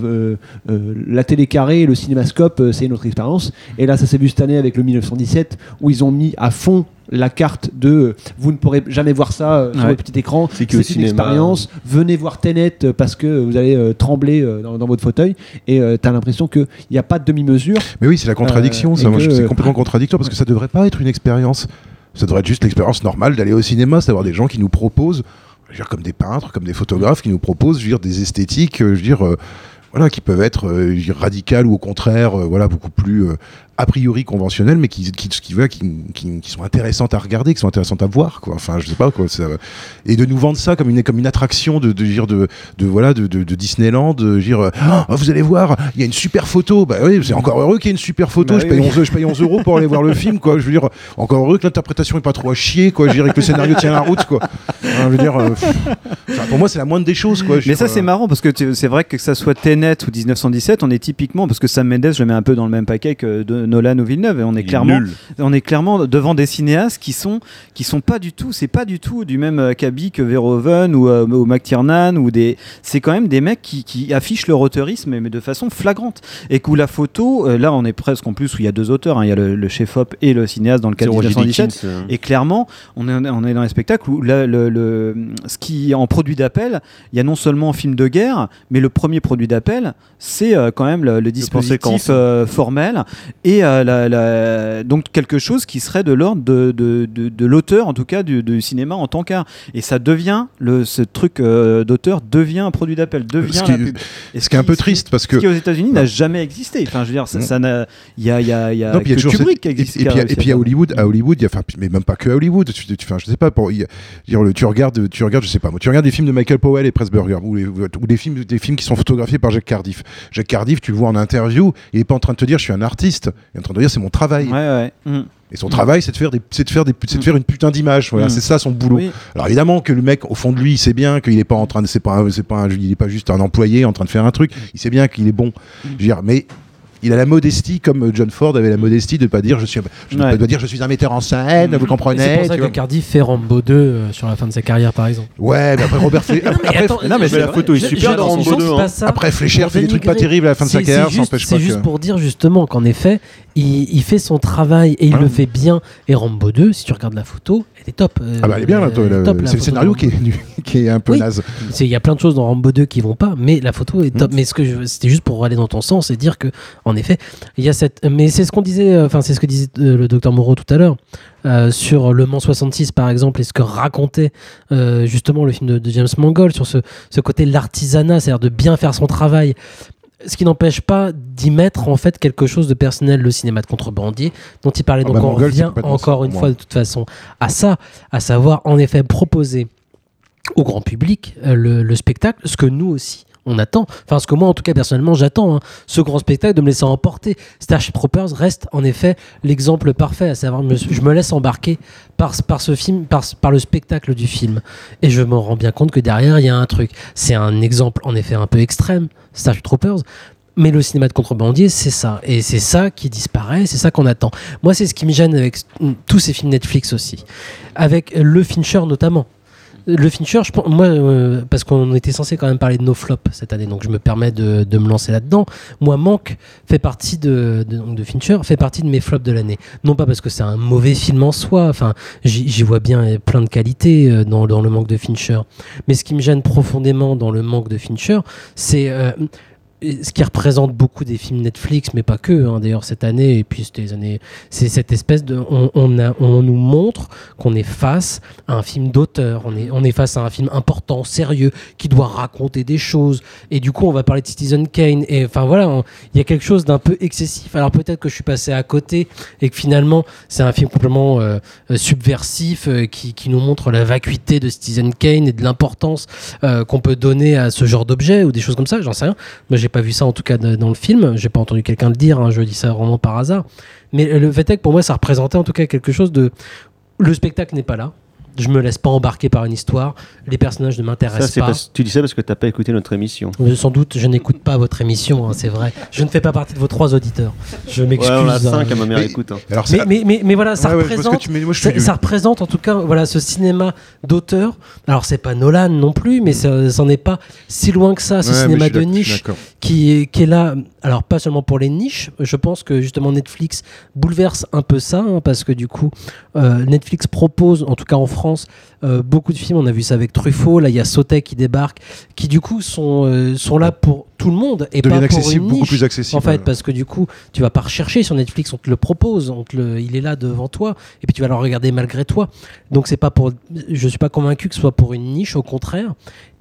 J: la télé carrée le cinémascope, c'est une autre expérience. Et là, ça s'est vu cette année avec le 1917, où ils ont mis à fond la carte de euh, vous ne pourrez jamais voir ça euh, sur
I: Ouais.
J: le petit écran,
D: C'est
J: une
D: cinéma.
J: expérience, venez voir Tenet euh, parce que vous allez trembler dans, dans votre fauteuil et tu as l'impression qu'il n'y a pas de demi-mesure
G: Mais oui, c'est la contradiction. Ça, c'est complètement contradictoire parce que ça devrait pas être une expérience. Ça devrait être juste l'expérience normale d'aller au cinéma, c'est d'avoir des gens qui nous proposent, je veux dire, comme des peintres, comme des photographes, qui nous proposent, je veux dire, des esthétiques, je veux dire, euh, voilà, qui peuvent être euh, radicales ou au contraire, euh, voilà, beaucoup plus a priori conventionnelles, mais qui, qui, qui, qui, qui- qui sont intéressantes à regarder, qui sont intéressantes à voir, quoi. Enfin, je sais pas quoi. ça- et de nous vendre ça comme une comme une attraction de de dire de, de voilà de, de, de Disneyland, de dire Ah, vous allez voir, il y a une super photo. Bah oui, c'est encore heureux qu'il y ait une super photo.
I: Bah
G: je, paye
I: oui.
G: 11, je paye 11 euros pour aller voir le film, quoi. Je veux dire, encore heureux que l'interprétation est pas trop à chier, quoi. Je veux dire, et que le scénario tient la route, quoi. Je veux dire, euh, pff, enfin, pour moi, c'est la moindre des choses, quoi. Je
I: Mais
G: dire,
I: ça c'est
G: euh,
I: marrant parce que c'est vrai que ça soit Tenet ou 1917, on est typiquement parce que Sam Mendes je le mets un peu dans le même paquet que de Nolan ou Villeneuve et on est
D: Il
I: clairement on est clairement devant des cinéastes qui sont qui sont pas du tout c'est pas du tout du même acabit que Verhoeven ou, euh, ou McTiernan ou des c'est quand même des mecs qui, qui affichent leur auteurisme mais de façon flagrante. Et où la photo euh, là on est presque en plus où il y a deux auteurs hein, il y a le, le chef op et le cinéaste dans le
D: C'est
I: de
D: Roger
I: 1917
D: Dickens, euh.
I: et clairement, on est, on est dans un spectacle où là, le, le- ce qui en produit d'appel, il y a non seulement un film de guerre, mais le premier produit d'appel, c'est euh, quand même le, dispositif euh, formel. Et euh, la- la- donc quelque chose qui serait de l'ordre de, de, de- de l'auteur, en tout cas du, du cinéma en tant qu'art. Et ça devient, le, ce truc euh, d'auteur devient un produit d'appel, devient
G: Ce qui-
I: la pub. Et
G: ce qui est un peu triste parce que
I: ce qui aux États-Unis n'a jamais existé. Enfin, je veux dire, ça, ça n'a- il y a, y a, y a
G: Non,
I: que Kubrick
G: cette-
I: qui existe.
G: Et, et puis, et puis
I: à.
G: Hollywood, à Hollywood, y a, mais même pas que à Hollywood. Tu, tu- enfin, je sais pas. Pour, y a- tu regardes, tu regardes, je sais pas. moi, Tu regardes des films de Michael Powell et Pressburger ou, les- ou des films, des films qui sont photographiés par Jack Cardiff. Jack Cardiff, tu le vois en interview, il est pas en train de te dire je suis un artiste. Il est en train de dire c'est mon travail.
I: Ouais, ouais. Mm.
G: Et son travail, c'est de faire des, c'est de faire des, c'est de faire une putain d'image. Voilà,
I: Mm.
G: c'est ça son boulot.
I: Oui.
G: Alors évidemment que le mec, au fond de lui, il sait bien qu'il est pas en train de, c'est pas, un- c'est pas, un- il est pas juste un employé en train de faire un truc. Il sait bien qu'il est bon. Je veux dire, mais il a la modestie comme John Ford avait la modestie de pas dire je suis, je ne
I: Ouais.
G: pas dire je suis un metteur en scène, vous comprenez
H: C'est pour ça que. Cardiff fait Rambo 2 euh, sur la fin de sa carrière, par exemple.
G: Ouais, mais après Robert Fle-
H: Mais non, mais
G: après-
H: attends,
G: non, mais
H: je-
G: c'est
H: la
G: vrai.
H: photo est super dans Rambo
G: je-
H: 2, hein.
G: Après
H: pour
G: fait des trucs pas terribles à la fin de sa carrière,
H: c'est
G: ça
H: juste-
G: que.
H: pour dire justement qu'en effet, il, il fait son travail et il le fait bien. Et Rambo 2, si tu regardes la photo, elle est top. Euh,
G: Ah bah elle est bien, là, c'est le scénario qui est, qui est un peu
H: Oui.
G: naze.
H: Il y a plein de choses dans Rambo 2 qui vont pas, mais la photo est top. Mais ce que je- c'était juste pour aller dans ton sens et dire que, en effet, il y a cette. Mais c'est ce qu'on disait, euh, enfin, c'est ce que disait euh, le docteur Moreau tout à l'heure euh, sur Le Mans 66, par exemple, et ce que racontait euh, justement le film de, de James Mangold sur ce, ce côté de l'artisanat, c'est-à-dire de bien faire son travail. Ce qui n'empêche pas d'y mettre en fait quelque chose de personnel, le cinéma de contrebandier dont il parlait.
G: Ah
H: Donc
G: bah,
H: on
G: c'est
H: revient encore une fois de toute façon à ça, à savoir en effet proposer au grand public euh, le, le spectacle, ce que nous aussi on attend, enfin ce que moi en tout cas personnellement j'attends, hein, ce grand spectacle de me laisser emporter. Starship Troopers reste en effet l'exemple parfait, à savoir je me laisse embarquer par, ce film, par, par le spectacle du film, et je me rends bien compte que derrière il y a un truc. C'est un exemple en effet un peu extrême, Starship Troopers, mais le cinéma de contrebandier, c'est ça. Et c'est ça qui disparaît, c'est ça qu'on attend. Moi, c'est ce qui me gêne avec s- tous ces films Netflix aussi. Avec le Fincher notamment. Le Fincher, je moi, euh, parce qu'on était censé quand même parler de nos flops cette année, donc je me permets de, de me lancer là-dedans. Moi, Manque fait partie de, de, de Fincher, fait partie de mes flops de l'année. Non pas parce que c'est un mauvais film en soi, enfin, j'y vois bien plein de qualités euh, dans, dans le manque de Fincher. Mais ce qui me gêne profondément dans le manque de Fincher, c'est euh, ce qui représente beaucoup des films Netflix, mais pas que, hein, d'ailleurs cette année, et puis c'était les années, c'est cette espèce de, on, on, nous montre qu'on est face à un film d'auteur, on est, on est face à un film important, sérieux, qui doit raconter des choses, et du coup on va parler de Citizen Kane, et enfin voilà, il y a quelque chose d'un peu excessif, alors peut-être que je suis passé à côté, et que finalement c'est un film complètement euh, euh, subversif, euh, qui, qui nous montre la vacuité de Citizen Kane et de l'importance qu'on peut donner à ce genre d'objet, ou des choses comme ça, j'en sais rien. Moi, j'ai pas vu ça en tout cas dans le film. J'ai pas entendu quelqu'un le dire. hein, je dis ça vraiment par hasard. Mais le fait est que pour moi, ça représentait en tout cas quelque chose de. Le spectacle n'est pas là. Je me laisse pas embarquer par une histoire. Les personnages ne
D: Ça,
H: m'intéressent
D: c'est
H: pas.
D: parce- tu dis ça parce que t'as pas écouté notre émission.
H: Euh, Sans doute, je n'écoute pas votre émission, hein, c'est vrai. Je ne fais pas partie de vos trois auditeurs. Je m'excuse.
D: Ouais, on a
H: hein.
D: cinq à ma mère
G: Mais-
D: écoute. hein.
G: Alors,
H: Mais,
G: ça-
H: mais, mais, mais voilà, ça
G: Ouais,
H: représente,
G: tu- moi,
H: ça, représente en tout cas voilà, ce cinéma d'auteur. Alors, c'est pas Nolan non plus, mais ça c'en est pas si loin que ça, ce cinéma de niche qui est, qui est là. Alors, pas seulement pour les niches, je pense que justement Netflix bouleverse un peu ça, hein, parce que du coup, euh, Netflix propose, en tout cas en France, euh, beaucoup de films. On a vu ça avec Truffaut, là il y a Sautet qui débarque, qui du coup sont, euh, sont là pour tout le monde et
G: Deviennent
H: pas pour une
G: beaucoup
H: niche.
G: plus accessibles.
H: En fait, parce que du coup, tu vas pas rechercher sur Netflix, on te le propose, on te le, il est là devant toi, et puis tu vas le regarder malgré toi. Donc c'est pas pour, je suis pas convaincu que ce soit pour une niche, au contraire.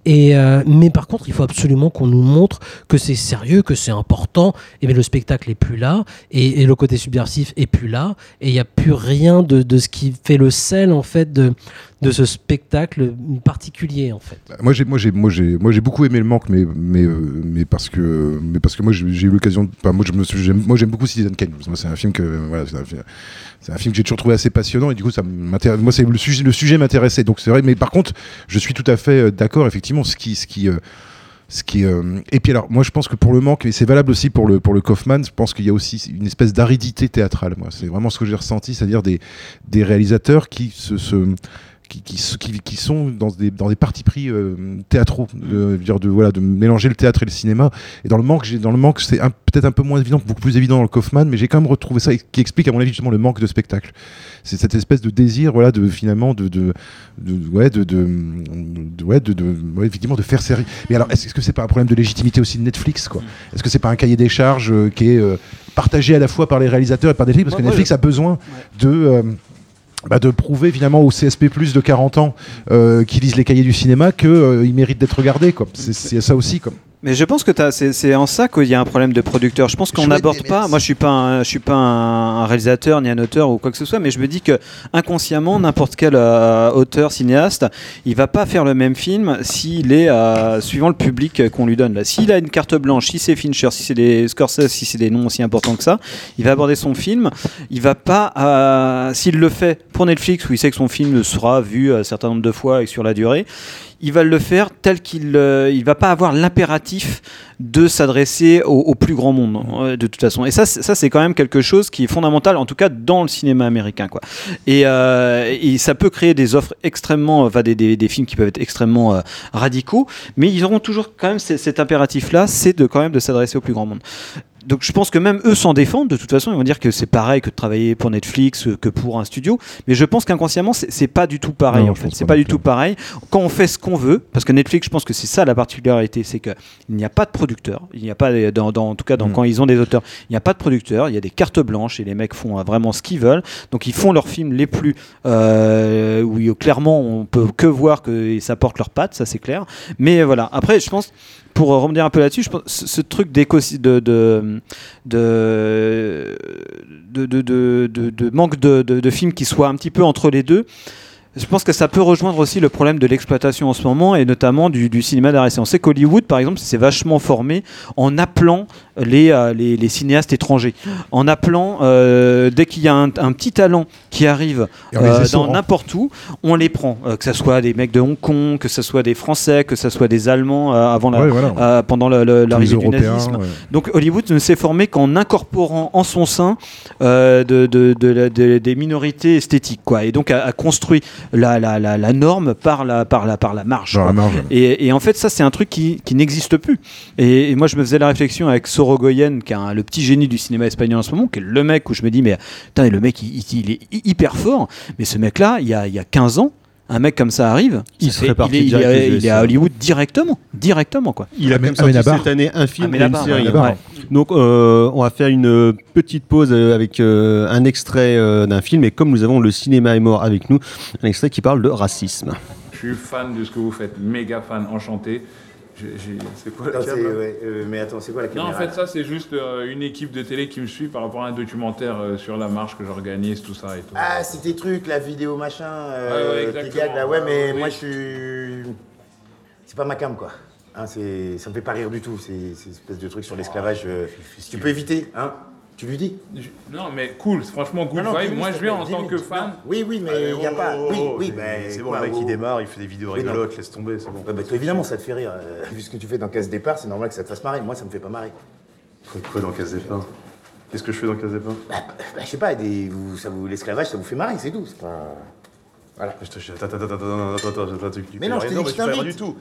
H: Et euh, mais par contre, il faut absolument qu'on nous montre que c'est sérieux, que c'est important. Et mais le spectacle est plus là, et, et le côté subversif est plus là, et il n'y a plus rien de, de ce qui fait le sel en fait de de ce spectacle particulier en fait.
G: Moi j'ai moi j'ai moi j'ai moi j'ai beaucoup aimé le manque mais mais euh, mais parce que mais parce que moi j'ai eu l'occasion enfin, moi je moi j'aime beaucoup Citizen Kane c'est un film que voilà c'est un, un film que j'ai toujours trouvé assez passionnant et du coup ça m'intéresse moi c'est le sujet le sujet m'intéressait donc c'est vrai mais par contre je suis tout à fait euh, d'accord effectivement ce qui ce qui euh, ce qui et puis alors moi je pense que pour le manque et c'est valable aussi pour le pour le Kaufman je pense qu'il y a aussi une espèce d'aridité théâtrale moi c'est vraiment ce que j'ai ressenti c'est-à-dire des des réalisateurs qui se qui, sont dans des, dans des partis pris euh, théâtraux, de, dire de, voilà, de mélanger le théâtre et le cinéma. Et dans le manque, j'ai- dans le manque, c'est peut-être un peu moins évident, beaucoup plus évident dans le Kaufman, mais j'ai quand même retrouvé ça, et qui explique à mon avis justement le manque de spectacle. C'est cette espèce de désir, voilà, de finalement de, de, de- ouais, de, de, ouais, effectivement, de faire série. Mais alors, est-ce que c'est pas un problème de légitimité aussi de Netflix, quoi? Est-ce que c'est pas un cahier des charges euh, qui est euh, partagé à la fois par les réalisateurs et par Netflix, parce que Netflix a besoin de euh, bah, de prouver finalement aux CSP de 40 ans euh, qui lisent les cahiers du cinéma qu'ils méritent d'être regardés. C'est ça aussi. Quoi.
I: Mais je pense que c'est en ça qu'il y a un problème de producteur. Je pense qu'on n'aborde pas. Moi, je suis pas, un, je suis pas un, réalisateur ni un auteur ou quoi que ce soit, mais je me dis que inconsciemment, n'importe quel euh, auteur, cinéaste, il va pas faire le même film s'il est euh, suivant le public qu'on lui donne. S'il a une carte blanche, si c'est Fincher, si c'est des Scorsese, si c'est des noms aussi importants que ça, il va aborder son film. Il va pas, euh, s'il le fait pour Netflix où il sait que son film sera vu un certain nombre de fois et sur la durée il va le faire tel qu'il euh, il va pas avoir l'impératif de s'adresser au, au plus grand monde euh, de toute façon. Et ça, c'est- ça c'est quand même quelque chose qui est fondamental, en tout cas dans le cinéma américain, quoi. Et, euh, et ça peut créer des offres extrêmement, enfin des, des, des films qui peuvent être extrêmement euh, radicaux, mais ils auront toujours quand même cet impératif-là, c'est de quand même de s'adresser au plus grand monde. Donc je pense que même eux s'en défendent. De toute façon, ils vont dire que c'est pareil que de travailler pour Netflix, que pour un studio. Mais je pense qu'inconsciemment, c'est pas du tout pareil.
G: Non,
I: en fait, c'est
G: pas
I: pas du tout pareil. Quand on fait ce qu'on veut, parce que Netflix, je pense que c'est ça la particularité, c'est que il n'y a pas de producteur. Il n'y a pas, dans, dans- en tout cas, dans,
G: Mm.
I: quand ils ont des auteurs, il n'y a pas de producteur. Il y a des cartes blanches et les mecs font euh, vraiment ce qu'ils veulent. Donc ils font leurs films les plus euh, où il- clairement on peut que voir que ça porte leurs pattes, ça c'est clair. Mais voilà. Après, je pense pour revenir un peu là-dessus, je pense ce, truc de manque de, films qui soient un petit peu entre les deux. Je pense que ça peut rejoindre aussi le problème de l'exploitation en ce moment et notamment du, cinéma d'art. On sait qu'Hollywood, par exemple, s'est vachement formé en appelant les, euh, les, les cinéastes étrangers, en appelant euh, dès qu'il y a un, un petit talent qui arrive euh, dans n'importe où, on les prend. Que ce soit des mecs de Hong Kong, que ce soit des Français, que ce soit des Allemands avant la,
G: Ouais, voilà.
I: pendant l'arrivée du nazisme.
G: ouais.
I: Donc Hollywood ne s'est formé qu'en incorporant en son sein de, de- de la- de- des minorités esthétiques, quoi. Et donc a, a construit la, la, la, la norme par la, par la, par la marge. Et, et en fait, ça, c'est un truc qui, qui n'existe plus. Et, et moi, je me faisais la réflexion avec Sorogoyen, qui est un- le petit génie du cinéma espagnol en ce moment, qui est le mec où je me dis, mais putain, le mec, il, il- il est hy- hyper fort. Mais ce mec-là, il y a, il y a 15 ans, un mec comme ça arrive,
D: Il
I: ça
D: serait
I: fait-
D: parti
I: il, est, il est-
D: des
I: il est à. Hollywood directement. Directement, quoi.
D: Il a même sorti cette année un film et une série. Hein. Donc euh, on va faire une euh, petite pause euh, avec euh, un extrait euh, d'un film et comme nous avons le cinéma est mort avec nous, un extrait qui parle de racisme.
K: Je suis fan de ce que vous faites, méga fan, enchanté. C'est quoi la
L: Attends,
K: cam,
L: c'est-
K: là
L: ouais, euh, mais attends, c'est quoi la
K: Non,
L: caméra
K: en fait, ça, c'est juste euh, une équipe de télé qui me suit par rapport à un documentaire euh, sur la marche que j'organise, tout ça et tout.
L: Ah, c'est tes trucs, la vidéo machin,
K: Ouais, ouais,
L: là. Ouais, mais
K: Oui.
L: moi, je suis. C'est pas ma cam, quoi. Hein. Ça me fait pas rire du tout, c'est c'est une espèce de truc sur l'esclavage. euh, Tu peux éviter, hein Tu lui dis
K: Je- Non, mais cool, franchement, good
L: Non, non,
K: vibe.
L: dis-lui,
K: Moi, je viens en tant que fan.
L: Oui, oui, mais il n'y a pas. oui, oui, mais.
M: C'est bon, le mec
L: oh.
M: il démarre, il fait des vidéos rigolotes, laisse tomber, c'est bon.
L: Bah, évidemment, ça te fait rire. euh, vu ce que tu fais dans Casse Départ, c'est normal que ça te fasse marrer. Moi, ça me fait pas marrer.
M: Quoi, quoi dans Casse Pains Qu'est-ce que je fais dans Casse des Pains
L: Bah, bah, je sais pas, des, vous, ça vous, l'esclavage, ça vous fait marrer, c'est tout. C'est pas. Voilà.
M: Je te- je- Attends, attends, attends, attends, attends,
L: Mais non, je t'ai dit que je t'invite.
M: du tout.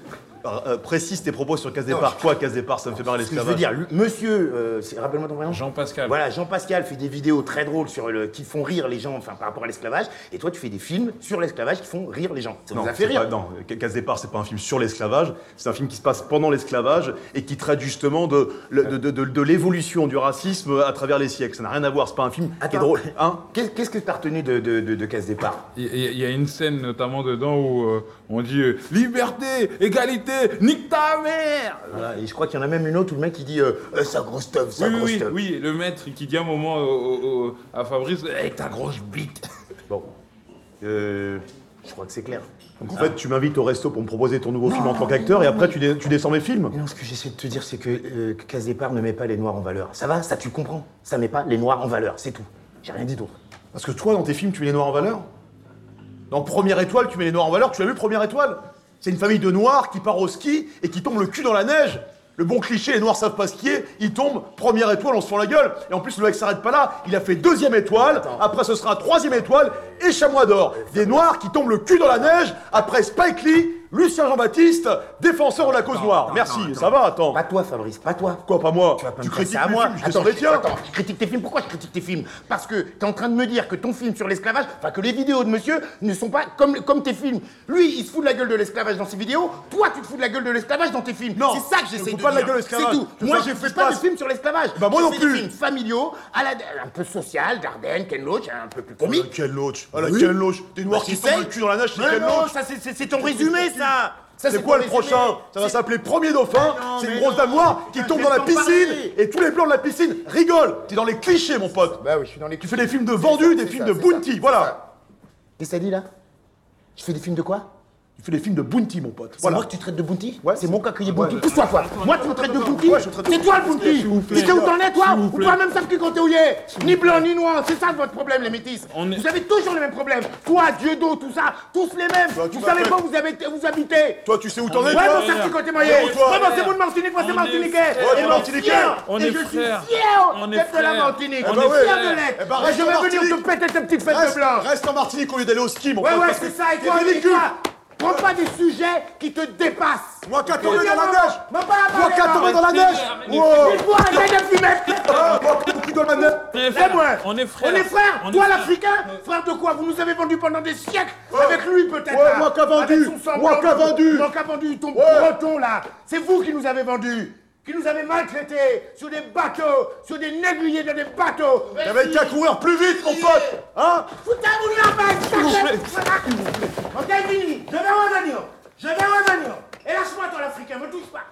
M: Euh, précise tes propos sur Casse
L: Non,
M: Départ.
L: je-
M: Quoi, Casse Départ Ça me fait marrer
L: que je veux
M: l'esclavage.
L: dire, monsieur, euh, rappelle-moi ton prénom.
K: Jean-Pascal.
L: Voilà, Jean-Pascal fait des vidéos très drôles sur le, qui font rire les gens, enfin par rapport à l'esclavage, et toi tu fais des films sur l'esclavage qui font rire les gens. Ça
M: Non,
L: nous a fait rire.
M: pas- non, Casse Départ, c'est pas un film sur l'esclavage, c'est un film qui se passe pendant l'esclavage et qui traite justement de, de, de- de- de l'évolution du racisme à travers les siècles. Ça n'a rien à voir, c'est pas un film qui est drôle. Hein
L: Qu'est- Qu'est-ce que t'as retenu de, de, de, de Casse Départ
K: Il y, il y a une scène notamment dedans où euh, on dit euh, liberté, égalité, nique ta mère
L: Voilà, et je crois qu'il y en a même une autre où le mec il dit euh, Euh, sa grosse teuf, sa
K: Oui, oui,
L: grosse
K: oui,
L: teuf.
K: oui, le maître qui dit un moment au- au- au- à Fabrice Hey, ta grosse bite
L: Bon,
M: Euh,
L: je crois que c'est clair.
M: donc en fait, tu m'invites au resto pour me proposer ton nouveau film en tant qu'acteur et après tu, dé- tu descends mes films
L: Mais non, ce que j'essaie de te dire, c'est que, euh, que Départ ne met pas les noirs en valeur. Ça va Ça tu comprends Ça met pas les noirs en valeur, c'est tout. J'ai rien dit d'autre.
M: Parce que toi, dans tes films, tu mets les noirs en valeur? Dans Première Étoile, tu mets les noirs en valeur. Tu l'as vu, Première Étoile C'est une famille de noirs qui part au ski et qui tombe le cul dans la neige. Le bon cliché, les noirs savent pas skier, ils tombent, première étoile, on se fend la gueule. Et en plus, le mec s'arrête pas là, il a fait deuxième étoile, après ce sera troisième étoile et chamois d'or. Des noirs qui tombent le cul dans la neige, après Spike Lee, Lucien Jean-Baptiste, défenseur de la cause noire. Merci,
L: attends.
M: ça va, attends.
L: Pas toi, Fabrice, pas toi.
M: Quoi, pas moi
L: Tu vas pas
M: Tu
L: me passer
M: critiques
L: à
M: mes
L: moi.
M: films, je
L: Attends,
M: descends les tiens.
L: attends, je critique tes films. Pourquoi je critique tes films? Parce que t'es en train de me dire que ton film sur l'esclavage, enfin que les vidéos de monsieur ne sont pas comme, comme tes films. Lui, il se fout de la gueule de l'esclavage dans ses vidéos. Toi, tu te fous de la gueule de l'esclavage dans tes films.
M: Non,
L: c'est ça que
M: je
L: j'essaie de
M: pas de la
L: dire.
M: gueule de l'esclavage.
L: C'est tout.
M: Je
L: Moi, je
M: pas-
L: fais pas de films sur l'esclavage.
M: Bah, moi
L: Je
M: non
L: fais
M: plus.
L: des films familiaux, à la, un peu social, Dardenne, Ken Loach, un peu plus comique.
M: Oh, Ken Loach. Ah, la. Des noirs
L: Bah,
M: qui
L: j'essaye.
M: tombent le cul dans la neige, c'est
L: Mais non,
M: Loach.
L: ça c'est- c'est c'est ton résumé, ça.
M: C'est quoi le prochain? Ça va
L: C'est-
M: s'appeler Premier Dauphin. C'est une grosse dame noire qui tombe dans la piscine et tous les blancs de la piscine rigolent. T'es dans les clichés, mon pote.
L: Bah oui, je suis dans les
M: Tu fais des films de vendus, des films
L: ça,
M: de bounty,
L: c'est
M: voilà.
L: ça. Qu'est-ce que t'as dit là? Je fais des films de quoi?
M: Il fait des films de Bounty, mon pote.
L: C'est
M: Voilà.
L: moi que tu traites de Bounty
M: Ouais.
L: C'est mon cas qui est
M: Ouais.
L: Bounty. Pousse-toi, toi. Moi, tu me traites de Bounty
M: Ouais,
L: C'est toi le Bounty Tu sais où t'en es, toi Ou toi-même savent qui quand t'es où il est Ni blanc, ni noir. C'est ça votre problème, les métis. Vous avez toujours les mêmes problèmes. Toi, Dieudo, tout ça, tous les mêmes. Vous savez pas où vous, habitez.
M: Toi, tu sais où t'en
L: Ouais,
M: es,
L: moi,
M: toi
L: ça, c'est quand t'es
M: Ouais,
L: moyen. Ouais, moi, c'est vous de Martinique, moi, c'est
M: On est
L: Martiniquais.
M: Ouais,
L: Et
M: Martiniquais.
L: fier.
M: On est
L: je suis
M: frères.
L: fier
M: On est
L: d'être de la. Martinique.
M: On
L: Je
M: est
L: suis fier
M: frères.
L: de l'être.
M: Eh ben,
L: je vais venir te péter tes petites fêtes de blanc.
M: reste en Martinique au lieu d'aller au ski, mon
L: Ouais,
M: pote.
L: ouais,
M: parce
L: c'est
M: que
L: ça. Et toi, prends pas des sujets qui te dépassent.
M: Moi, qu'à tomber dans la neige.
L: Moi, pas la
M: Moi, qu'à tomber dans la neige. Wow.
L: Dis-toi, arrête de fumer.
M: Ah, moi, qui doit le neige.
L: C'est moi.
K: On est frères.
L: On est frères. Toi, l'Africain, frère de quoi? Vous nous avez vendu pendant des siècles. Avec lui, peut-être.
M: Moi qu'a vendu. Moi qu'a vendu.
L: Moi qu'a vendu ton breton, là. C'est vous qui nous avez vendus. Qui nous avez maltraités sur des bateaux, sur des négriers dans des bateaux.
M: T'avais qu'à courir plus vite, mon pote. Hein
L: Foutez-vous de la balle,
M: S'il vous plaît.
L: Ok, fini. Je vais revenir. Je vais revenir. Et lâche-moi, toi, l'Africain. Me touche pas.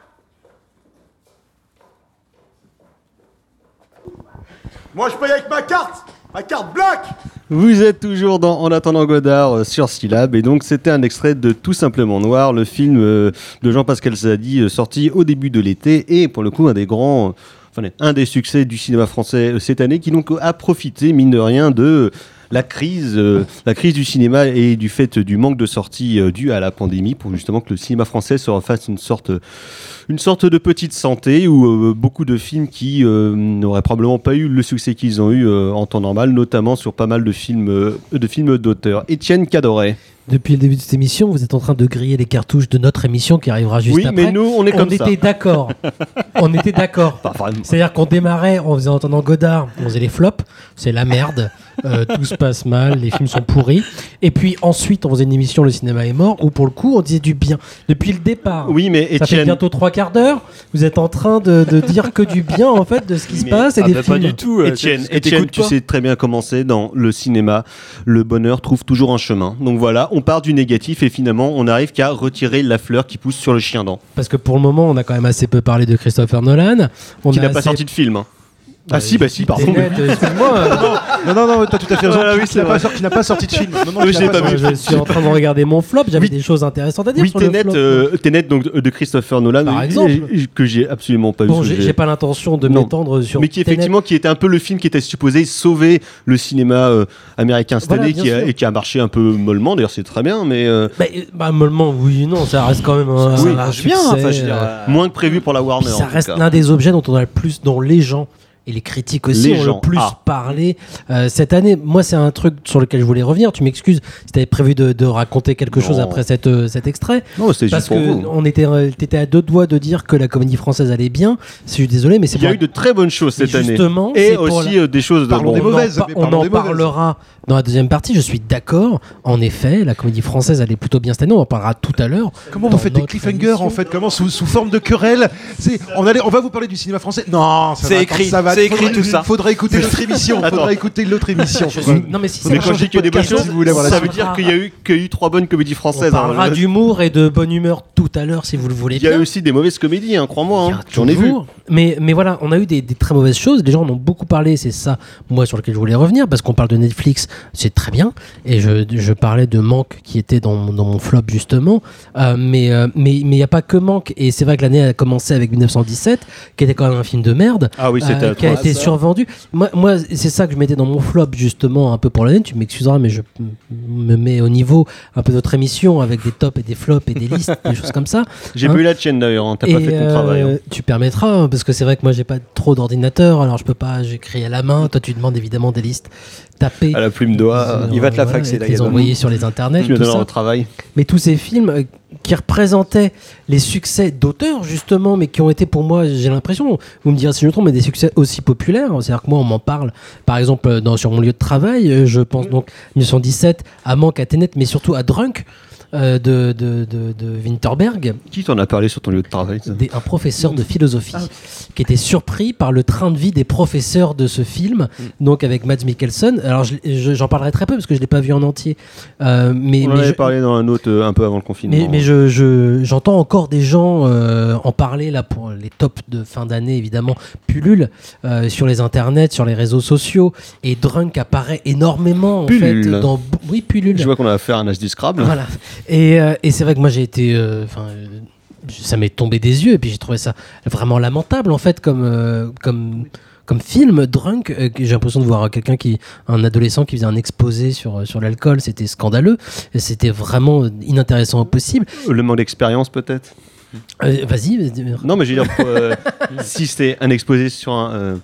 M: Moi, je paye avec ma carte. Ma carte black.
D: Vous êtes toujours dans En attendant Godard euh, sur Syllab et donc c'était un extrait de Tout simplement Noir, le film euh, de Jean-Pascal Zadi euh, sorti au début de l'été et pour le coup un des grands, enfin un des succès du cinéma français cette année qui donc a profité mine de rien de la crise, la crise du cinéma et du fait du manque de sorties euh, dû à la pandémie pour justement que le cinéma français se refasse une sorte une sorte de petite santé où euh, beaucoup de films qui euh, n'auraient probablement pas eu le succès qu'ils ont eu euh, en temps normal, notamment sur pas mal de films de films d'auteurs. Étienne Cadoret.
H: Depuis le début de cette émission, vous êtes en train de griller les cartouches de notre émission qui arrivera juste
D: oui,
H: après.
D: Oui, mais nous, on est comme on.
H: Était d'accord. on était d'accord. C'est-à-dire qu'on démarrait, on faisait entendre Godard, on faisait les flops, c'est la merde, tout se passe mal, les films sont pourris. Et puis ensuite, on faisait une émission Le cinéma est mort, où pour le coup, on disait du bien. Depuis le départ.
D: Oui, mais
H: ça fait bientôt 3 quart d'heure, vous êtes en train de, dire que du bien en fait de ce qui se passe et des films.
D: Pas du tout. Etienne, et tu sais très bien comment c'est dans le cinéma. Le bonheur trouve toujours un chemin. Donc voilà, on part du négatif et finalement on n'arrive qu'à retirer la fleur qui pousse sur le chien dent.
H: Parce que pour le moment, on a quand même assez peu parlé de Christopher Nolan. On
D: qui n'a pas sorti de film. Hein ah si, bah si, pardon.
H: Euh, excuse-moi, euh,
J: Non, non, non, t'as tout à fait raison.
D: Voilà, oui,
J: qui n'a pas, sorti- pas de film. Non, non,
D: Oui,
J: qui
D: je pas
H: suis en train de regarder mon flop, j'avais des choses intéressantes à dire
D: Oui,
H: sur le
D: Tenet,
H: flop.
D: euh, Tenet, donc de Christopher Nolan,
H: Par exemple.
D: que j'ai absolument pas
H: Bon,
D: vu. que
H: j'ai pas l'intention de m'étendre sur
D: mais qui
H: Tenet.
D: effectivement qui était un peu le film qui était supposé sauver le cinéma euh, américain cette
H: Voilà,
D: année qui a- et qui a marché un peu mollement d'ailleurs c'est très bien mais euh,
H: Bah, euh, bah, mollement, oui, non, ça reste quand même un,
D: bien,
H: euh,
D: moins que prévu pour la Warner
H: ça reste l'un des objets dont on a le plus, dont les gens et les critiques aussi
D: Les
H: ont
D: gens,
H: le plus
D: ah.
H: parlé euh, cette année. Moi, c'est un truc sur lequel je voulais revenir. Tu m'excuses si tu avais prévu de, de raconter quelque chose après cette, euh, cet extrait.
D: Non, c'était
H: Parce
D: juste pour
H: que
D: vous.
H: on était, euh, t'étais à deux doigts de dire que la comédie française allait bien. Je suis désolé, mais c'est
D: il y a
H: pour-
D: eu de très bonnes choses cette année
H: Justement,
D: et
H: pour
D: aussi
H: la-
D: des choses de
J: Parlons
D: bon.
J: des mauvaises.
H: On en,
J: mais
H: par- on
J: parlons
H: en
J: des mauvaises.
H: parlera dans la deuxième partie. Je suis d'accord. En effet, la comédie française allait plutôt bien cette année. On en parlera tout à l'heure.
J: Comment vous faites des cliffhangers
H: émission.
J: en fait? Comment sous, sous forme de querelle? C'est on allait, on va vous parler du cinéma français. Non, ça
I: C'est
J: va,
I: écrit,
J: ça va.
I: C'est écrit
J: Faudrait-
I: tout ça.
J: Faudrait écouter l'autre émission. Faudrait écouter l'autre émission.
H: Suis- Non, mais si
J: faudrait
H: c'est
D: mais quand je dis qu'il y a des bonnes choses
J: si vous voulez avoir la
D: ça veut dire qu'il y a eu eu trois bonnes comédies
H: On
D: françaises
H: parlera
D: hein.
H: d'humour et de bonne humeur tout à l'heure si vous le voulez
D: il y a
H: bien.
D: eu aussi des mauvaises comédies hein, crois-moi hein.
H: a
D: j'en ai vu.
H: Mais, mais voilà, on a eu des, des très mauvaises choses. Les gens en ont beaucoup parlé. C'est ça, moi, sur lequel je voulais revenir. Parce qu'on parle de Netflix, c'est très bien. Et je, je parlais de Manque qui était dans, mon- dans mon flop, justement. Euh, mais euh, mais il n'y a pas que Manque. Et c'est vrai que l'année a commencé avec 1917, qui était quand même un film de merde.
D: Ah oui, c'était
H: euh, qui a été survendu. Moi, moi c'est ça que je mettais dans mon flop, justement, un peu pour l'année. Tu m'excuseras, mais je me mets au niveau un peu de notre émission avec des tops et des flops et des listes, des choses comme ça.
D: j'ai
H: Hein
D: pas eu la tienne d'ailleurs hein. t'as pas fait ton
H: euh,
D: travail hein.
H: Tu permettras, hein, parce que c'est vrai que moi j'ai pas trop d'ordinateur, alors je peux pas, j'écris à la main. Toi tu demandes évidemment des listes tapées.
D: à la plume d'oie
H: Euh,
I: il va te la
H: voilà,
I: faxer, Gaëtan.
H: envoyés sur les internets.
D: tu me
H: tout ça.
D: au travail
H: Mais tous ces films euh, qui représentaient les succès d'auteurs, justement, mais qui ont été pour moi, j'ai l'impression, vous me direz si je me trompe, mais des succès aussi populaires. C'est-à-dire que moi, on m'en parle, par exemple, dans, sur mon lieu de travail. euh, Je pense donc 1917 à Manque, à Tenet, mais surtout à Drunk. Euh, de, de, de, de Winterberg,
D: qui t'en a parlé sur ton lieu de travail ça
H: des- un professeur de philosophie
D: Ah.
H: qui était surpris par le train de vie des professeurs de ce film,
D: Mm.
H: donc avec Mads Mikkelsen. Alors je- je- j'en parlerai très peu parce que je l'ai pas vu en entier, Euh, mais,
D: on en
H: mais
D: avait
H: je-
D: parlé dans un autre euh, un peu avant le confinement
H: mais, mais je, je- j'entends encore des gens euh, en parler là pour les tops de fin d'année évidemment pullulent euh, sur les internets, sur les réseaux sociaux et Drunk apparaît énormément en
D: Pullule.
H: fait dans oui pullule.
D: je vois qu'on a affaire à un as du Scrabble
H: Voilà. Et, euh, et c'est vrai que moi j'ai été. euh, Enfin. euh, ça m'est tombé des yeux et puis j'ai trouvé ça vraiment lamentable en fait comme comme comme film drunk j'ai l'impression de voir quelqu'un qui un adolescent qui faisait un exposé sur sur l'alcool c'était scandaleux c'était vraiment inintéressant au possible
D: Le manque d'expérience peut-être?
H: Euh, vas-y vas-y.
D: Non, mais je veux dire, euh, si c'est un exposé sur un, euh,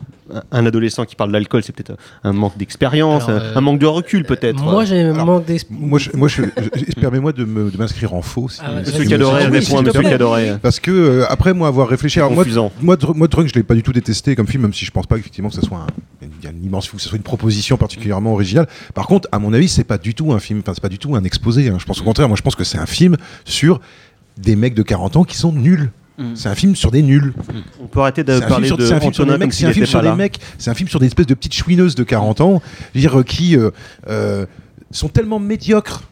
D: un- adolescent qui parle d'alcool, c'est peut-être un manque d'expérience, un,
H: euh,
D: un manque de recul peut-être.
H: moi j'ai un manque d'expérience
G: Moi, je, moi, je, je- permets-moi de m'inscrire en faux. si-
H: Ah ouais,
D: Monsieur Cadoret répond à Monsieur. Cadoret.
G: Parce que euh, après moi avoir réfléchi, alors moi, moi, moi Drunk, je l'ai pas du tout détesté comme film, même si je pense pas effectivement que ce soit un, il y a une immense, faut que ce soit une proposition particulièrement originale. Par contre, à mon avis, c'est pas du tout un film, enfin c'est pas du tout un exposé. hein. Je pense au contraire, moi je pense que c'est un film sur des mecs de 40 ans qui sont nuls. C'est un film sur des nuls.
D: On peut arrêter de parler de
G: c'est un film sur des mecs, c'est un film sur des mecs, c'est un film sur des espèces de petites chouineuses de 40 ans, dire, euh, qui euh, euh, sont tellement médiocres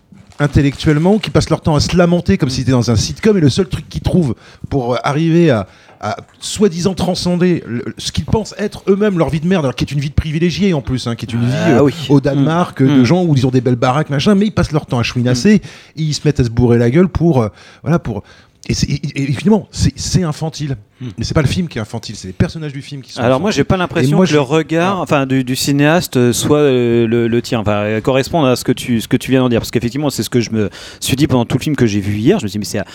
G: intellectuellement qu'ils passent leur temps à se lamenter comme si c'était dans un sitcom et le seul truc qu'ils trouvent pour euh, arriver à, à soi-disant transcender le- ce qu'ils pensent être eux-mêmes leur vie de merde, alors qui est une vie de en plus, hein, qui est une vie
I: Ah
G: euh,
I: oui.
G: au Danemark euh, de
I: Mm.
G: gens où ils ont des belles baraques machin, mais ils passent leur temps à chouinasser, et ils se mettent à se bourrer la gueule pour euh, voilà pour et, et- finalement c'est infantile, mais c'est pas le film qui est infantile, c'est les personnages du film qui sont.
I: Alors moi j'ai pas l'impression
G: moi,
I: que
G: je-
I: le regard enfin du, du cinéaste euh, soit euh, le, le tien enfin euh, correspond à ce que tu ce que tu viens d'en dire parce qu'effectivement c'est ce que je me suis dit pendant tout le film que j'ai vu hier je me suis dit mais c'est à-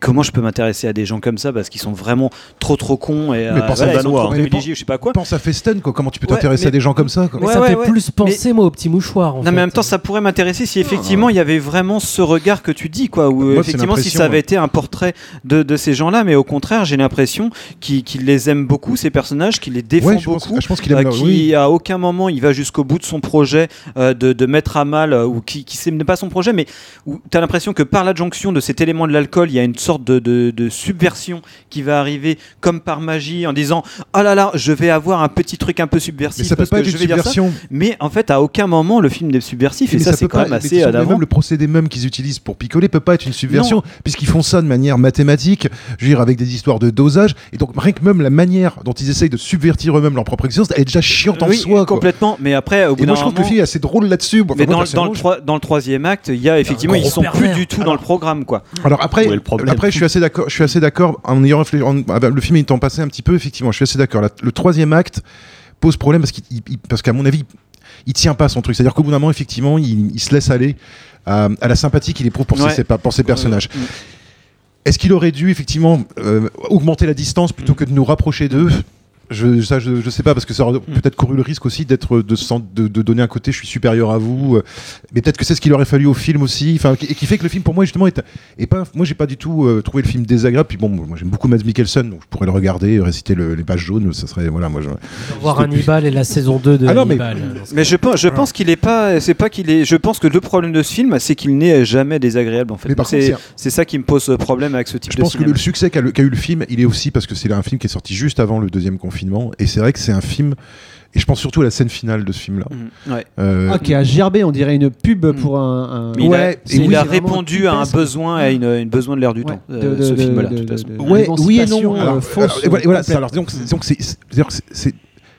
I: comment je peux m'intéresser à des gens comme ça parce qu'ils sont vraiment trop trop cons et
G: Mais
I: euh,
G: pense
I: voilà,
G: à
I: ils sont
G: Danois,
I: trop
G: hein.
I: ou je sais pas quoi
G: Pense à Festen, quoi. Comment tu peux t'intéresser
I: mais-
G: à des gens comme ça quoi.
H: mais
I: Ouais,
H: ça
I: ouais,
H: fait
I: ouais.
H: plus penser moi au petit mouchoir en
I: non
H: fait.
I: mais en même temps ça pourrait m'intéresser si effectivement il y avait vraiment ce regard que tu dis quoi ou effectivement si ça avait été un portrait de, de ces gens là mais au contraire j'ai l'impression qu'il qu'il les aime beaucoup ces personnages qu'il les défend
G: Ouais, je pense-
I: beaucoup
G: je pense qu'il
I: euh,
G: oui.
I: à aucun moment il va jusqu'au bout de son projet euh, de, de mettre à mal euh, ou qui, qui sait pas son projet mais où tu as l'impression que par l'adjonction de cet élément de l'alcool il y a une sorte de, de- de subversion qui va arriver comme par magie en disant oh là là je vais avoir un petit truc un peu subversif
G: Mais ça peut
I: parce
G: pas
I: que
G: être
I: je
G: une
I: vais dire ça.
G: subversion.
I: mais en fait à aucun moment le film n'est subversif et
G: Mais
I: ça, c'est
G: peut
I: quand
G: pas-
I: même assez
G: Même le procédé même qu'ils utilisent pour picoler peut pas être une subversion, puisqu'ils font ça de manière mathématique, je veux dire, avec des histoires de dosage. Et donc, rien que même la manière dont ils essayent de subvertir eux-mêmes leur propre existence, elle est déjà chiante en
I: oui,
G: soi. quoi.
I: complètement mais après au bout
G: Et
I: d'un
G: moi, je trouve que le film est assez drôle là-dessus.
I: Mais
G: moi,
I: dans, le troi- dans le troisième acte, il y a effectivement, ils sont
H: pervers.
I: plus du tout dans le programme, quoi.
G: Alors après, après, je suis assez d'accord. Je suis assez d'accord en ayant réfléchi. en- le film étant passé un petit peu, effectivement, je suis assez d'accord. Le troisième acte pose problème parce qu'il, qu'à mon avis, il tient pas son truc. C'est-à-dire qu'au bout d'un moment, effectivement, il, il se laisse aller à, à la sympathie qu'il éprouve pour,
I: Ouais.
G: ses, pour ses personnages. Est-ce qu'il aurait dû effectivement euh, augmenter la distance plutôt que de nous rapprocher d'eux? Je, ça, je, je sais pas, parce que ça aurait peut-être couru le risque aussi d'être de, de, de donner un côté je suis supérieur à vous, euh, mais peut-être que c'est ce qu'il aurait fallu au film aussi, enfin, qui- et qui fait que le film pour moi justement est, est pas, moi j'ai pas du tout euh, trouvé le film désagréable, puis bon, moi j'aime beaucoup Mads Mikkelsen, donc je pourrais le regarder, réciter le- les pages jaunes, ça serait, voilà, moi je.
H: voir Hannibal et la saison 2 de
G: Ah non, mais-
H: Hannibal.
I: Mais je pense, je pense qu'il est pas, c'est pas qu'il est, je pense que le problème de ce film, c'est qu'il n'est jamais désagréable en fait.
G: Mais par
I: C'est ça qui me pose problème avec ce type
G: Je
I: de
G: pense que le succès qu'a le- qu'a eu le film, il est aussi parce que c'est un film qui est sorti juste avant le deuxième confinement, et c'est vrai que c'est un film, et je pense surtout à la scène finale de ce film-là.
I: Mhm, ouais.
G: Euh,
J: Ah, qui a gerbé, on dirait une pub pour un. un-
I: il a,
G: Ouais,
I: il
J: et oui,
I: a
J: c'est vraiment
I: répondu à un besoin, à une, une besoin de l'air du
J: Ouais,
I: temps,
J: de-
I: euh,
J: de-
I: ce
J: de-
I: film-là, de-
G: Ouais, oui et non.
J: euh,
G: Alors,
J: fausse,
G: alors, et voilà, voilà, alors, disons que c'est-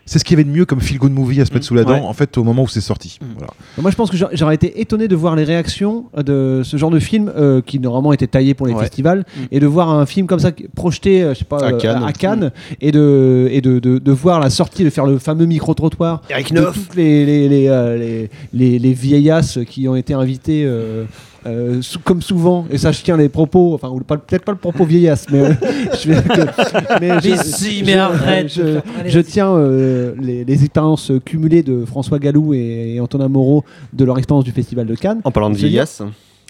G: c'est- ce qu'il y avait de mieux comme feel good movie à se mettre sous la dent
I: Ouais.
G: en fait au moment où c'est sorti. Voilà.
J: Moi, je pense que j'a- j'aurais été étonné de voir les réactions de ce genre de film euh, qui normalement était taillé pour les
I: Ouais.
J: festivals
I: Mm.
J: et de voir un film comme ça projeté, euh, je sais pas,
D: À
J: euh,
D: Cannes.
J: à Cannes et de et de, de, de voir la sortie, de faire le fameux micro trottoir
D: Neuf.
J: toutes les les, les, euh, les, les- les vieillasses qui ont été invitées. Euh, sou- comme souvent, et ça je tiens les propos, enfin peut-être pas le propos vieillasse, mais, euh, je, vais- que- mais je-
H: Mais si,
J: je-
H: mais arrête
J: je,
H: de faire- allez,
J: je
H: vas-y.
J: tiens euh, les, les expériences cumulées de François Gallou et, et Antonin Moreau de leur expérience du Festival de Cannes.
D: En parlant de vieillesse,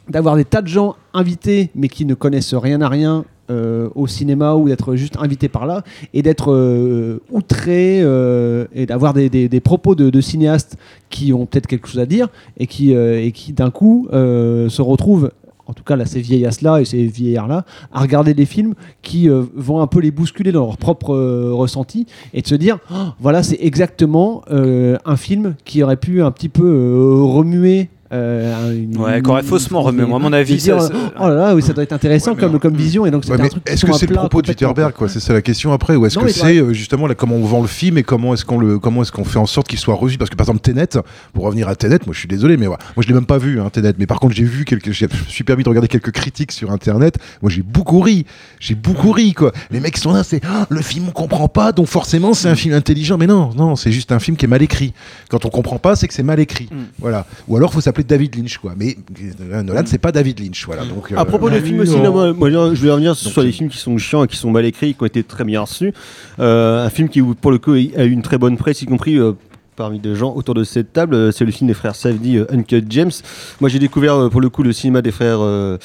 J: D'avoir des tas de gens invités mais qui ne connaissent rien à rien euh, au cinéma ou d'être juste invités par là et d'être euh, outrés euh, et d'avoir des, propos de, cinéastes qui ont peut-être quelque chose à dire et qui, et qui d'un coup se retrouvent en tout cas là ces vieillasses-là et ces vieillards-là, à regarder des films qui vont un peu les bousculer dans leur propre ressenti et de se dire, Oh, voilà, c'est exactement un film qui aurait pu un petit peu remuer euh, une-
I: Ouais, qu'aurait faussement remis. Moi, à mon avis,
J: dire,
I: ça- ça-
J: oh là là, oui, ça doit être intéressant comme, comme vision. Et donc,
G: Ouais, est-ce que c'est le propos de Jitterberg quoi C'est ça la question après ou est-ce que c'est euh, justement là, comment on vend le film et comment est-ce qu'on le comment est-ce qu'on fait en sorte qu'il soit revu Parce que par exemple Tenet, pour revenir à Tenet, moi je suis désolé mais ouais, moi je l'ai même pas vu hein, Tenet, mais par contre j'ai vu quelques, je me suis permis de regarder quelques critiques sur internet. Moi j'ai beaucoup ri, j'ai beaucoup ri quoi. Les mecs sont là, c'est Ah, le film on comprend pas, donc forcément c'est un film intelligent. Mais non, non, c'est juste un film qui est mal écrit. Quand on comprend pas, c'est que c'est mal écrit. Voilà. Ou alors faut s'appeler David Lynch quoi. Mais euh, Nolan c'est pas David Lynch voilà. Donc
D: À
G: euh,
D: propos des films aussi, moi, moi, je vais revenir sur les films qui sont chiants et qui sont mal écrits, qui ont été très bien reçus. Euh, un film qui, pour le coup, a eu une très bonne presse, y compris euh, parmi des gens autour de cette table, euh, c'est le film des frères Safdie, euh, Uncut James. Moi, j'ai découvert euh, pour le coup le cinéma des frères. euh,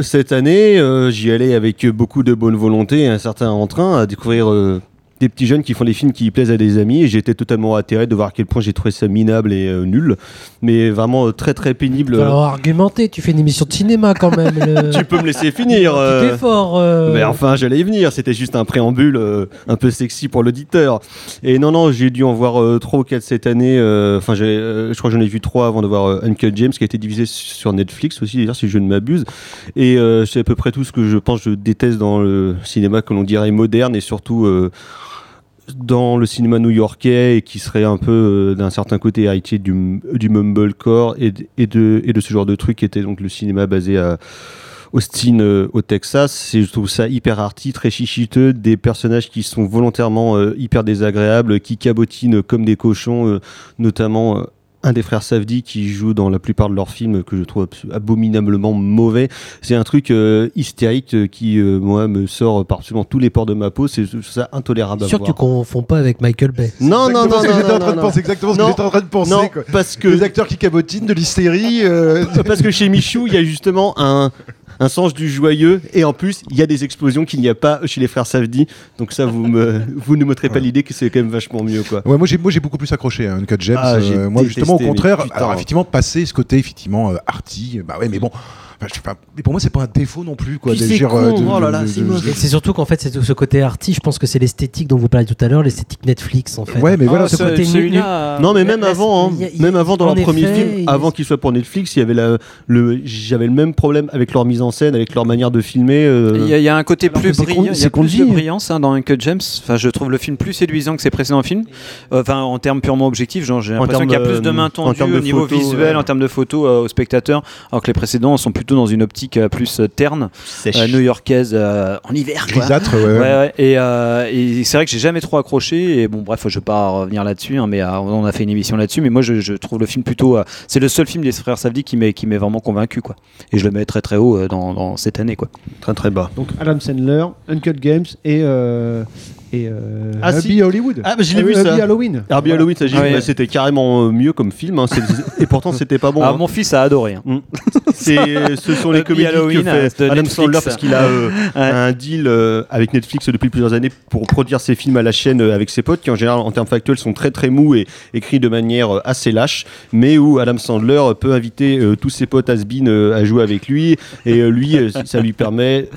D: cette année, euh, j'y allais avec beaucoup de bonne volonté et un certain entrain à découvrir euh, des petits jeunes qui font des films qui plaisent à des amis et été totalement atterré de voir à quel point j'ai trouvé ça minable et euh, nul, mais vraiment euh, très très pénible.
H: Alors argumenter, tu fais une émission de cinéma quand même. le-
D: Tu peux me laisser finir. Euh.
H: effort. euh.
D: Mais enfin, j'allais y venir. C'était juste un préambule un peu sexy pour l'auditeur. Et non, non, j'ai dû en voir trois ou quatre cette année. Enfin, j'ai, je crois que j'en ai vu trois avant de voir Uncut James, qui a été divisé sur Netflix aussi, d'ailleurs, si je ne m'abuse. Et c'est à peu près tout ce que je pense, je déteste dans le cinéma que l'on dirait moderne et surtout. Dans le cinéma new-yorkais et qui serait un peu euh, d'un certain côté héritier du, du mumblecore et, et, de, et de ce genre de truc qui était donc le cinéma basé à Austin euh, au Texas. Je trouve ça hyper arty, très chichiteux, des personnages qui sont volontairement euh, hyper désagréables, qui cabotinent comme des cochons, notamment... un des frères Safdie qui joue dans la plupart de leurs films que je trouve abominablement mauvais. C'est un truc euh, hystérique euh, qui, euh, moi, me sort par absolument tous les pores de ma peau. C'est ça intolérable à
H: Sûr que tu confonds pas avec Michael Bay.
D: Non, non, non,
G: Exactement ce que
D: non,
G: j'étais en
D: non,
G: train de
D: non,
G: penser,
D: non.
G: exactement ce que j'étais en train de penser.
D: non,
G: quoi.
D: parce que
G: Les acteurs qui cabotinent, de l'hystérie. euh,
D: parce que chez Michou, il y a justement un, un sens du joyeux et en plus, il y a des explosions qu'il n'y a pas chez les frères Safdie. Donc ça, vous, me, vous ne m'ôterez pas l'idée que c'est quand même vachement mieux. Quoi.
G: Ouais, moi j'ai moi j'ai beaucoup plus accroché à Uncut James.
D: Ah,
G: Euh, moi justement au contraire, alors effectivement passer ce côté effectivement euh, arty, bah ouais mais bon, enfin, je sais pas, mais pour moi c'est pas un défaut non plus quoi.
H: C'est
G: euh,
H: oh surtout qu'en fait, c'est ce côté arty, je pense que c'est l'esthétique dont vous parliez tout à l'heure, l'esthétique Netflix en fait.
G: Ouais, mais voilà,
H: ce- côté
D: Non, mais même avant, hein,
H: il y a- il y a-
D: même avant dans leur premier film,
H: il-
D: avant qu'il soit pour Netflix, il y avait la, le, j'avais le même problème avec leur mise en scène, avec leur manière de filmer. euh,
I: Il y, a- il y a un côté
J: Alors
I: plus
J: que
I: brillant, il y
J: c'est
I: a plus de brillance hein, dans Uncut James. Enfin, je trouve le film plus séduisant que ses précédents films. Euh, Enfin, en termes purement objectifs, genre j'ai
D: En
I: l'impression qu'il y a plus de main
D: en
I: tendue
D: termes de
I: au niveau visuel, en termes de photos euh, aux spectateurs, alors que les précédents sont plutôt dans une optique euh, plus euh, terne, euh, new-yorkaise euh, en hiver. Quoi.
G: Grisâtre, ouais.
I: Ouais, ouais. Et, euh, et c'est vrai que j'ai jamais trop accroché. Et bon, bref, je vais pas revenir là-dessus, hein, mais euh, on a fait une émission là-dessus. Mais moi, je, je trouve le film plutôt. euh, c'est le seul film des frères Safdie qui m'est qui m'est vraiment convaincu, quoi. Et je le mets très très haut euh, dans, dans cette année, quoi.
D: Très très bas.
J: Donc Adam Sandler, Uncut Games et, euh, et euh,
D: Ah, si.
J: Hollywood.
D: Ah, bah, je l'ai
J: Euh,
D: vu ça.
J: Hubby Halloween.
D: Herbie
J: Voilà.
D: Halloween, ça, j'ai
I: Ah
D: vu,
I: ouais.
D: bah, c'était carrément euh, mieux comme film, hein, et pourtant c'était pas bon.
I: Ah,
D: hein.
I: mon fils a adoré. hein.
D: Mm. C'est, ce sont les comédies
I: Halloween,
D: que fait
I: de
D: Adam
I: Netflix.
D: Sandler parce qu'il a euh,
I: Ouais.
D: un deal euh, avec Netflix depuis plusieurs années pour produire ses films à la chaîne avec ses potes qui en général en termes factuels sont très très mous et écrits de manière assez lâche mais où Adam Sandler peut inviter euh, tous ses potes has à jouer avec lui et euh, lui ça lui permet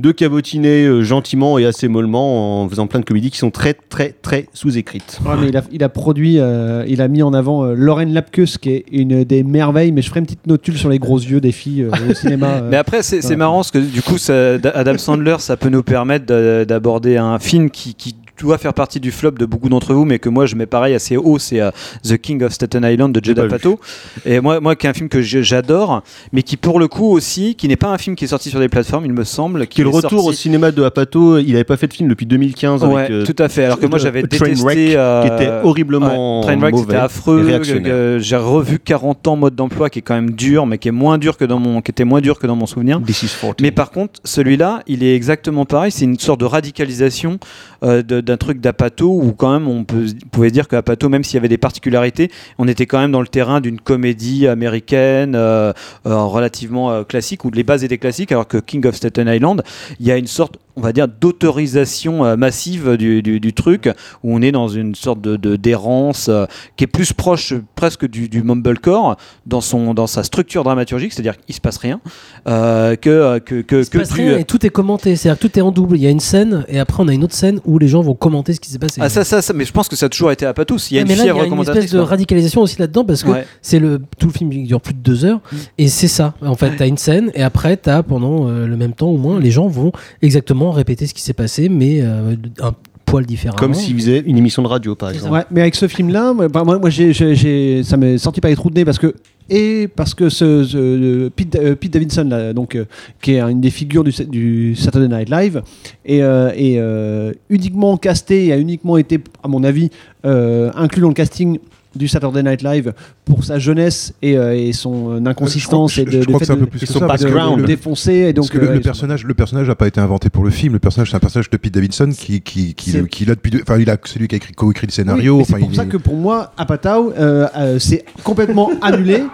D: de cabotiner euh, gentiment et assez mollement en faisant plein de comédies qui sont très très très sous-écrites.
J: Ouais, mais il, a, il a produit, euh, il a mis en avant euh, Lauren Lapkus, qui est une des merveilles, mais je ferai une petite notule sur les gros yeux des filles euh, au cinéma. euh.
I: Mais après, c'est marrant parce que du coup, ça- Adam Sandler, ça peut nous permettre d'a- d'aborder un film qui, qui doit faire partie du flop de beaucoup d'entre vous, mais que moi je mets pareil assez haut, c'est euh, The King of Staten Island de Judd. Apatow. Et moi, moi qui est un film que j'adore, mais qui pour le coup aussi, qui n'est pas un film qui est sorti sur des plateformes, il me semble.
D: Qui est le retour au cinéma de Apato, il n'avait pas fait de film depuis 2015
I: Ouais,
D: avec euh,
I: tout à fait. Alors que moi j'avais détesté. euh,
D: qui était horriblement
I: ouais, Trainwreck, c'était affreux. que J'ai revu 40 ans mode d'emploi qui est quand même dur, mais qui est moins dur que dans mon, qui était moins dur que dans mon souvenir.
D: This is 40.
I: Mais par contre, celui-là, il est exactement pareil. C'est une sorte de radicalisation euh, d'un truc d'Apato où quand même on pouvait dire qu'Apato, même s'il y avait des particularités, on était quand même dans le terrain d'une comédie américaine euh, euh, relativement classique où les bases étaient classiques, alors que King of Staten Island, il y a une sorte on va dire d'autorisation euh, massive du, du- du truc où on est dans une sorte de de- d'errance euh, qui est plus proche presque du, du mumblecore dans son dans sa structure dramaturgique c'est-à-dire qu'il se passe rien euh, que que que,
H: se
I: que
H: passe
I: du-
H: rien et tout est commenté, c'est-à-dire que tout est en double. Il y a une scène et après on a une autre scène où les gens vont commenter ce qui s'est passé.
I: ah ça, ça ça mais je pense que ça a toujours été à pas tous il y a une
H: mais là, il y a une espèce de radicalisation aussi là-dedans parce que
I: Ouais.
H: c'est le tout le film qui dure plus de deux heures et c'est ça. En fait, t'as une scène et après t'as pendant euh, le même temps au moins les gens vont exactement répéter ce qui s'est passé mais euh, un poil différemment.
D: Comme s'ils faisaient une émission de radio, par exemple.
J: Ouais, mais avec ce film-là, bah, moi, moi, ça m'est sorti par les trous de nez parce que et parce que ce, ce- euh, Pete, euh, Pete Davidson, là, donc, euh, qui est une des figures du, du Saturday Night Live, et, euh, et, euh, uniquement casté et a uniquement été, à mon avis, euh, inclus dans le casting du Saturday Night Live pour sa jeunesse et, euh, et son euh, inconsistance
G: je
J: et de,
G: je
J: de
G: crois que
J: fait
G: c'est un peu plus que que le-
J: le défoncer et donc
G: Parce que le,
J: euh,
G: personnage, le personnage n'a pas été inventé pour le film. Le personnage, c'est un personnage de Pete Davidson qui, qui, qui,
J: C'est-
G: qui l'a depuis. deux- Enfin, il a, c'est lui qui a écrit, co-écrit le
J: Oui,
G: scénario.
J: c'est pour
G: il
J: ça que pour moi, Apatow, euh, euh, c'est complètement annulé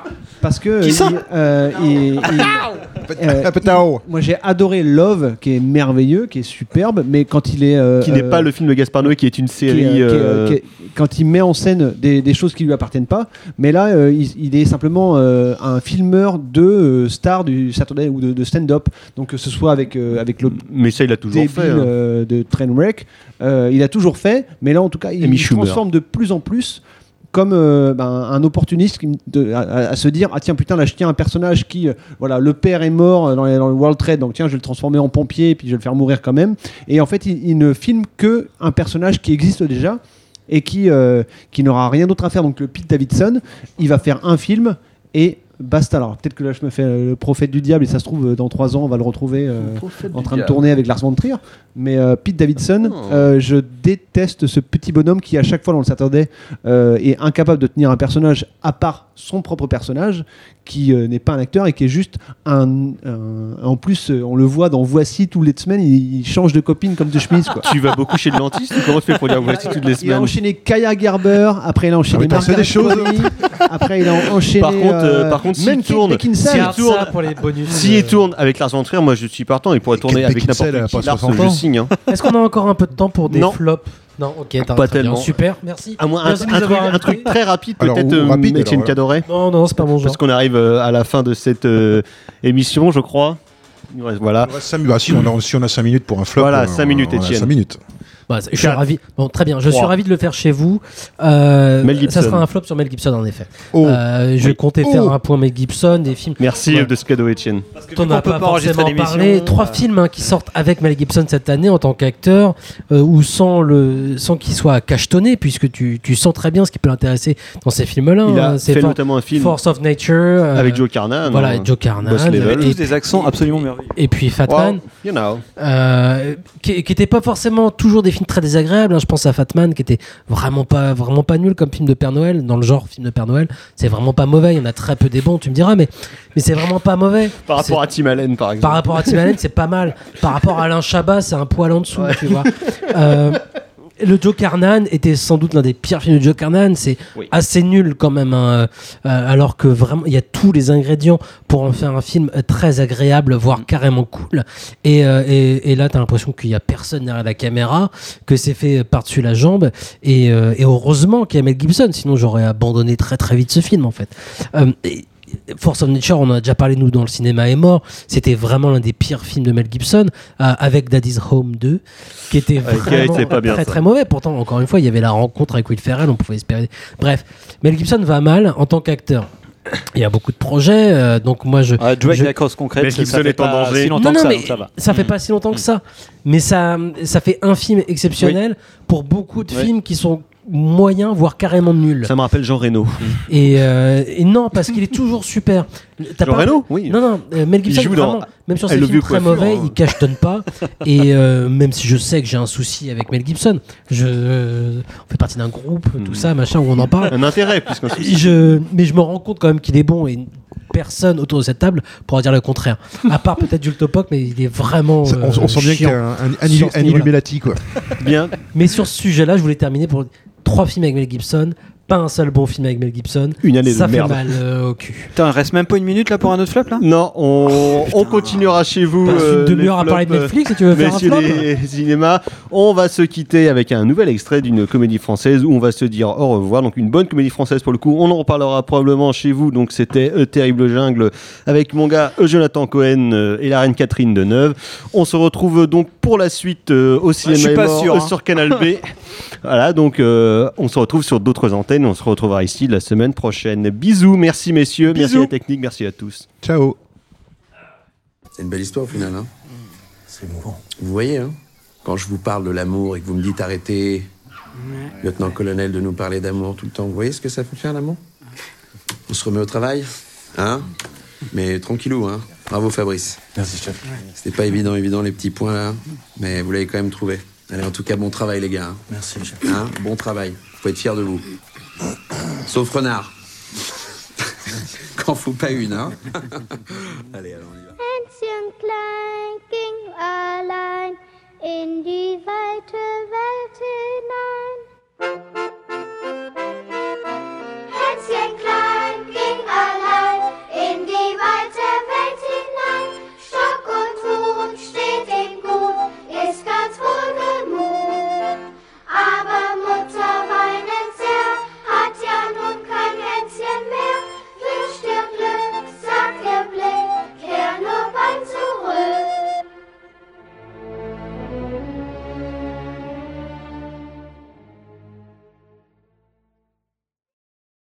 J: parce que
G: Qui ça
J: il, euh, il- il- euh, il- moi j'ai adoré Love, qui est merveilleux, qui est superbe, mais quand il est euh,
D: Qui n'est
J: euh,
D: pas le film de Gaspard Noé, qui est une
J: qui est,
D: série.
J: euh, qui est, euh,
D: euh,
J: qui est- quand il met en scène des, des choses qui lui appartiennent pas, mais là euh, il, il est simplement euh, un filmeur de euh, stars du Saturday ou de, de stand-up, donc que ce soit avec avec l'autre
D: Mais ça, il a toujours
J: débile,
D: fait. hein.
J: euh, de Trainwreck, euh, il a toujours fait, mais là en tout cas il,
D: Schumer.
J: transforme de plus en plus comme euh, ben, un opportuniste à, se dire ah tiens putain là je tiens un personnage qui euh, voilà le père est mort dans, les- dans le World Trade donc tiens je vais le transformer en pompier puis je vais le faire mourir quand même. Et en fait il, ne filme que un personnage qui existe déjà et qui euh, qui n'aura rien d'autre à faire. Donc le Pete Davidson il va faire un film et basta alors peut-être que là je me fais euh, le prophète du diable et ça se trouve euh, dans trois ans on va le retrouver euh, en train de tourner avec Lars von Trier mais euh, Pete Davidson
D: Oh.
J: euh, je déteste ce petit bonhomme qui à chaque fois dans le Saturday est incapable de tenir un personnage à part son propre personnage qui euh, n'est pas un acteur et qui est juste un, un- en plus euh, on le voit dans Voici toutes les semaines il, il change de copine comme de chemise quoi.
D: Tu vas beaucoup chez le dentiste ou comment tu fais pour dire voici toutes les
J: Il a
D: semaines
J: enchaîné Kaya Gerber, après il a enchaîné
G: Ah des choses.
J: Qualley, après il a enchaîné
D: Par contre, euh,
J: euh,
D: par contre, s'il tourne,
H: Garde
D: tourne,
H: ça pour les bonus.
D: S'il
H: euh.
D: tourne avec Lars von Trier, moi je suis partant. Il pourrait tourner avec n'importe qui.
G: pas
D: Lars,
G: 60
D: je signe. hein.
H: Est-ce qu'on a encore un peu de temps pour des
D: Non.
H: flops Non, ok, t'as-
D: Pas tellement.
H: Super, merci.
D: À moins un, un truc,
H: avoir
D: un truc très rapide, peut-être, euh,
G: rapide,
D: Étienne
G: alors,
D: Cadoret.
H: Non, non, c'est pas mon genre.
D: Parce qu'on arrive euh, à la fin de cette euh, émission, je crois. Il nous reste- Voilà.
G: Il reste cinq minutes. Ah, si, on a, si on a 5 minutes pour un flop.
D: Voilà,
G: euh,
D: cinq minutes, Étienne.
G: cinq minutes.
H: Bah, je suis ravi. Bon, très bien. Je suis
D: Trois.
H: ravi de le faire chez vous. Euh,
D: Mel Gibson.
H: Ça sera un flop sur Mel Gibson en effet.
G: Oh.
H: Euh, je
D: Oui.
H: comptais
G: Oh.
H: faire un point Mel Gibson, des films.
D: Merci
H: Ouais.
D: de ce cadeau, Étienne.
H: On n'a pas,
I: pas
H: forcément parlé. Trois
I: euh.
H: films hein, qui sortent avec Mel Gibson cette année en tant qu'acteur euh, ou sans le sans qu'il soit cachetonné puisque tu, tu sens très bien ce qui peut l'intéresser dans ces films-là.
D: Il a
H: hein. C'est
D: fait
H: For-
D: notamment un film
H: Force of Nature euh,
D: avec Joe Carnan.
H: Voilà,
D: hein.
H: Joe Carnan.
D: Boss Level.
H: Et,
I: tous des accents absolument merveilleux
H: et puis Fat
D: Well,
H: Man.
D: you know.
H: Euh, qui n'étaient pas forcément toujours des films très désagréables. hein. Je pense à Fatman, qui était vraiment pas, vraiment pas nul comme film de Père Noël, dans le genre film de Père Noël. C'est vraiment pas mauvais. Il y en a très peu des bons, tu me diras, mais, mais c'est vraiment pas mauvais.
D: Par rapport à Tim Allen, par exemple.
H: Par rapport à Tim Allen, c'est pas mal. Par rapport à Alain Chabat, c'est un poil en dessous, tu vois. Euh, le Joe Carnan était sans doute l'un des pires films de Joe Carnan. C'est
D: Oui.
H: assez nul quand même, hein, euh, alors que vraiment il y a tous les ingrédients pour en faire un film très agréable, voire carrément cool. Et, euh, et, et là, t'as l'impression qu'il y a personne derrière la caméra, que c'est fait par-dessus la jambe. Et, euh, et heureusement qu'il y a Mel Gibson, sinon j'aurais abandonné très très vite ce film en fait. Euh, et- Force of Nature, on en a déjà parlé nous dans le cinéma est mort. C'était vraiment l'un des pires films de Mel Gibson, euh, avec Daddy's Home 2, qui était
D: Ouais, qui a
H: vraiment
D: été pas bien,
H: très
D: ça.
H: très mauvais. Pourtant, encore une fois, il y avait la rencontre avec Will Ferrell, on pouvait espérer. Bref, Mel Gibson va mal en tant qu'acteur. Il y a beaucoup de projets, euh, donc moi je.
I: Ah, avec
H: je-
I: la cause concrète,
D: Mel
I: ça
D: Gibson
I: fait
D: est en
I: pas
D: danger.
I: si longtemps
H: non,
I: que
H: non,
I: ça,
H: mais
I: donc ça va.
H: ça fait
I: Mm.
H: pas si longtemps que ça. Mais ça, ça fait un film exceptionnel pour beaucoup de
I: Oui.
H: films qui sont moyens, voire carrément nuls.
D: Ça me rappelle Jean Reno.
H: Et, euh, et non, parce qu'il est toujours super.
D: Jean Reno Oui.
H: Non, non, euh, Mel Gibson, vraiment,
D: dans
H: même sur
D: I
H: ses films très mauvais,
D: hein.
H: il cachetonne pas. et euh, même si je sais que j'ai un souci avec Mel Gibson, je, euh, on fait partie d'un groupe, tout ça, machin, où on en parle.
D: Un intérêt, puisqu'on se
H: Je, mais je me rends compte quand même qu'il est bon et personne autour de cette table pourra dire le contraire. À part peut-être Jules Topoc, mais il est vraiment.
G: Ça, on,
H: euh,
G: on sent bien qu'il y a un, un, un. Illuminati, quoi.
D: Bien.
H: Mais sur ce sujet-là, je voulais terminer pour trois films avec Mel Gibson. Pas un seul bon film avec Mel Gibson.
D: Une année de
H: Ça fait
D: merde.
H: mal euh, au cul.
I: Putain, il reste même pas une minute là pour un autre flop là?
D: Non, on, on continuera chez vous.
H: Une
D: euh,
H: demi-heure à parler de Netflix et tu veux faire un
D: messieurs
H: flop
D: cinémas. On va se quitter avec un nouvel extrait d'une comédie française où on va se dire au revoir. Donc une bonne comédie française pour le coup. On en reparlera probablement chez vous. Donc c'était euh, Terrible Jungle avec mon gars euh, Jonathan Cohen euh, et la reine Catherine de Neuve. On se retrouve donc pour la suite euh, au cinéma
I: pas
D: mort,
I: sûr,
D: euh,
I: hein.
D: sur Canal B. voilà, donc euh, on se retrouve sur d'autres antennes. On se retrouvera ici la semaine prochaine. Bisous, merci messieurs, merci à la technique, merci à tous.
G: Ciao.
F: C'est une belle histoire au final, hein
L: C'est émouvant.
F: Vous voyez, hein Quand je vous parle de l'amour et que vous me dites arrêtez, lieutenant-colonel, de nous parler d'amour tout le temps, vous voyez ce que ça peut faire l'amour? On se remet au travail Hein? Mais tranquillou, hein Bravo Fabrice.
L: Merci, chef.
F: C'était pas évident, évident les petits points là, mais vous l'avez quand même trouvé. Allez, en tout cas, bon travail les gars. hein.
L: Merci, chef.
F: Hein? Bon travail. Faut être fier de vous. Sauf renard. Qu'en faut pas une, hein Allez, alors on y va.
N: Hänschen klein ging allein in die weite Welt hinein. Hänschen klein ging allein in die weite Welt hinein. Stock und Huhn steht im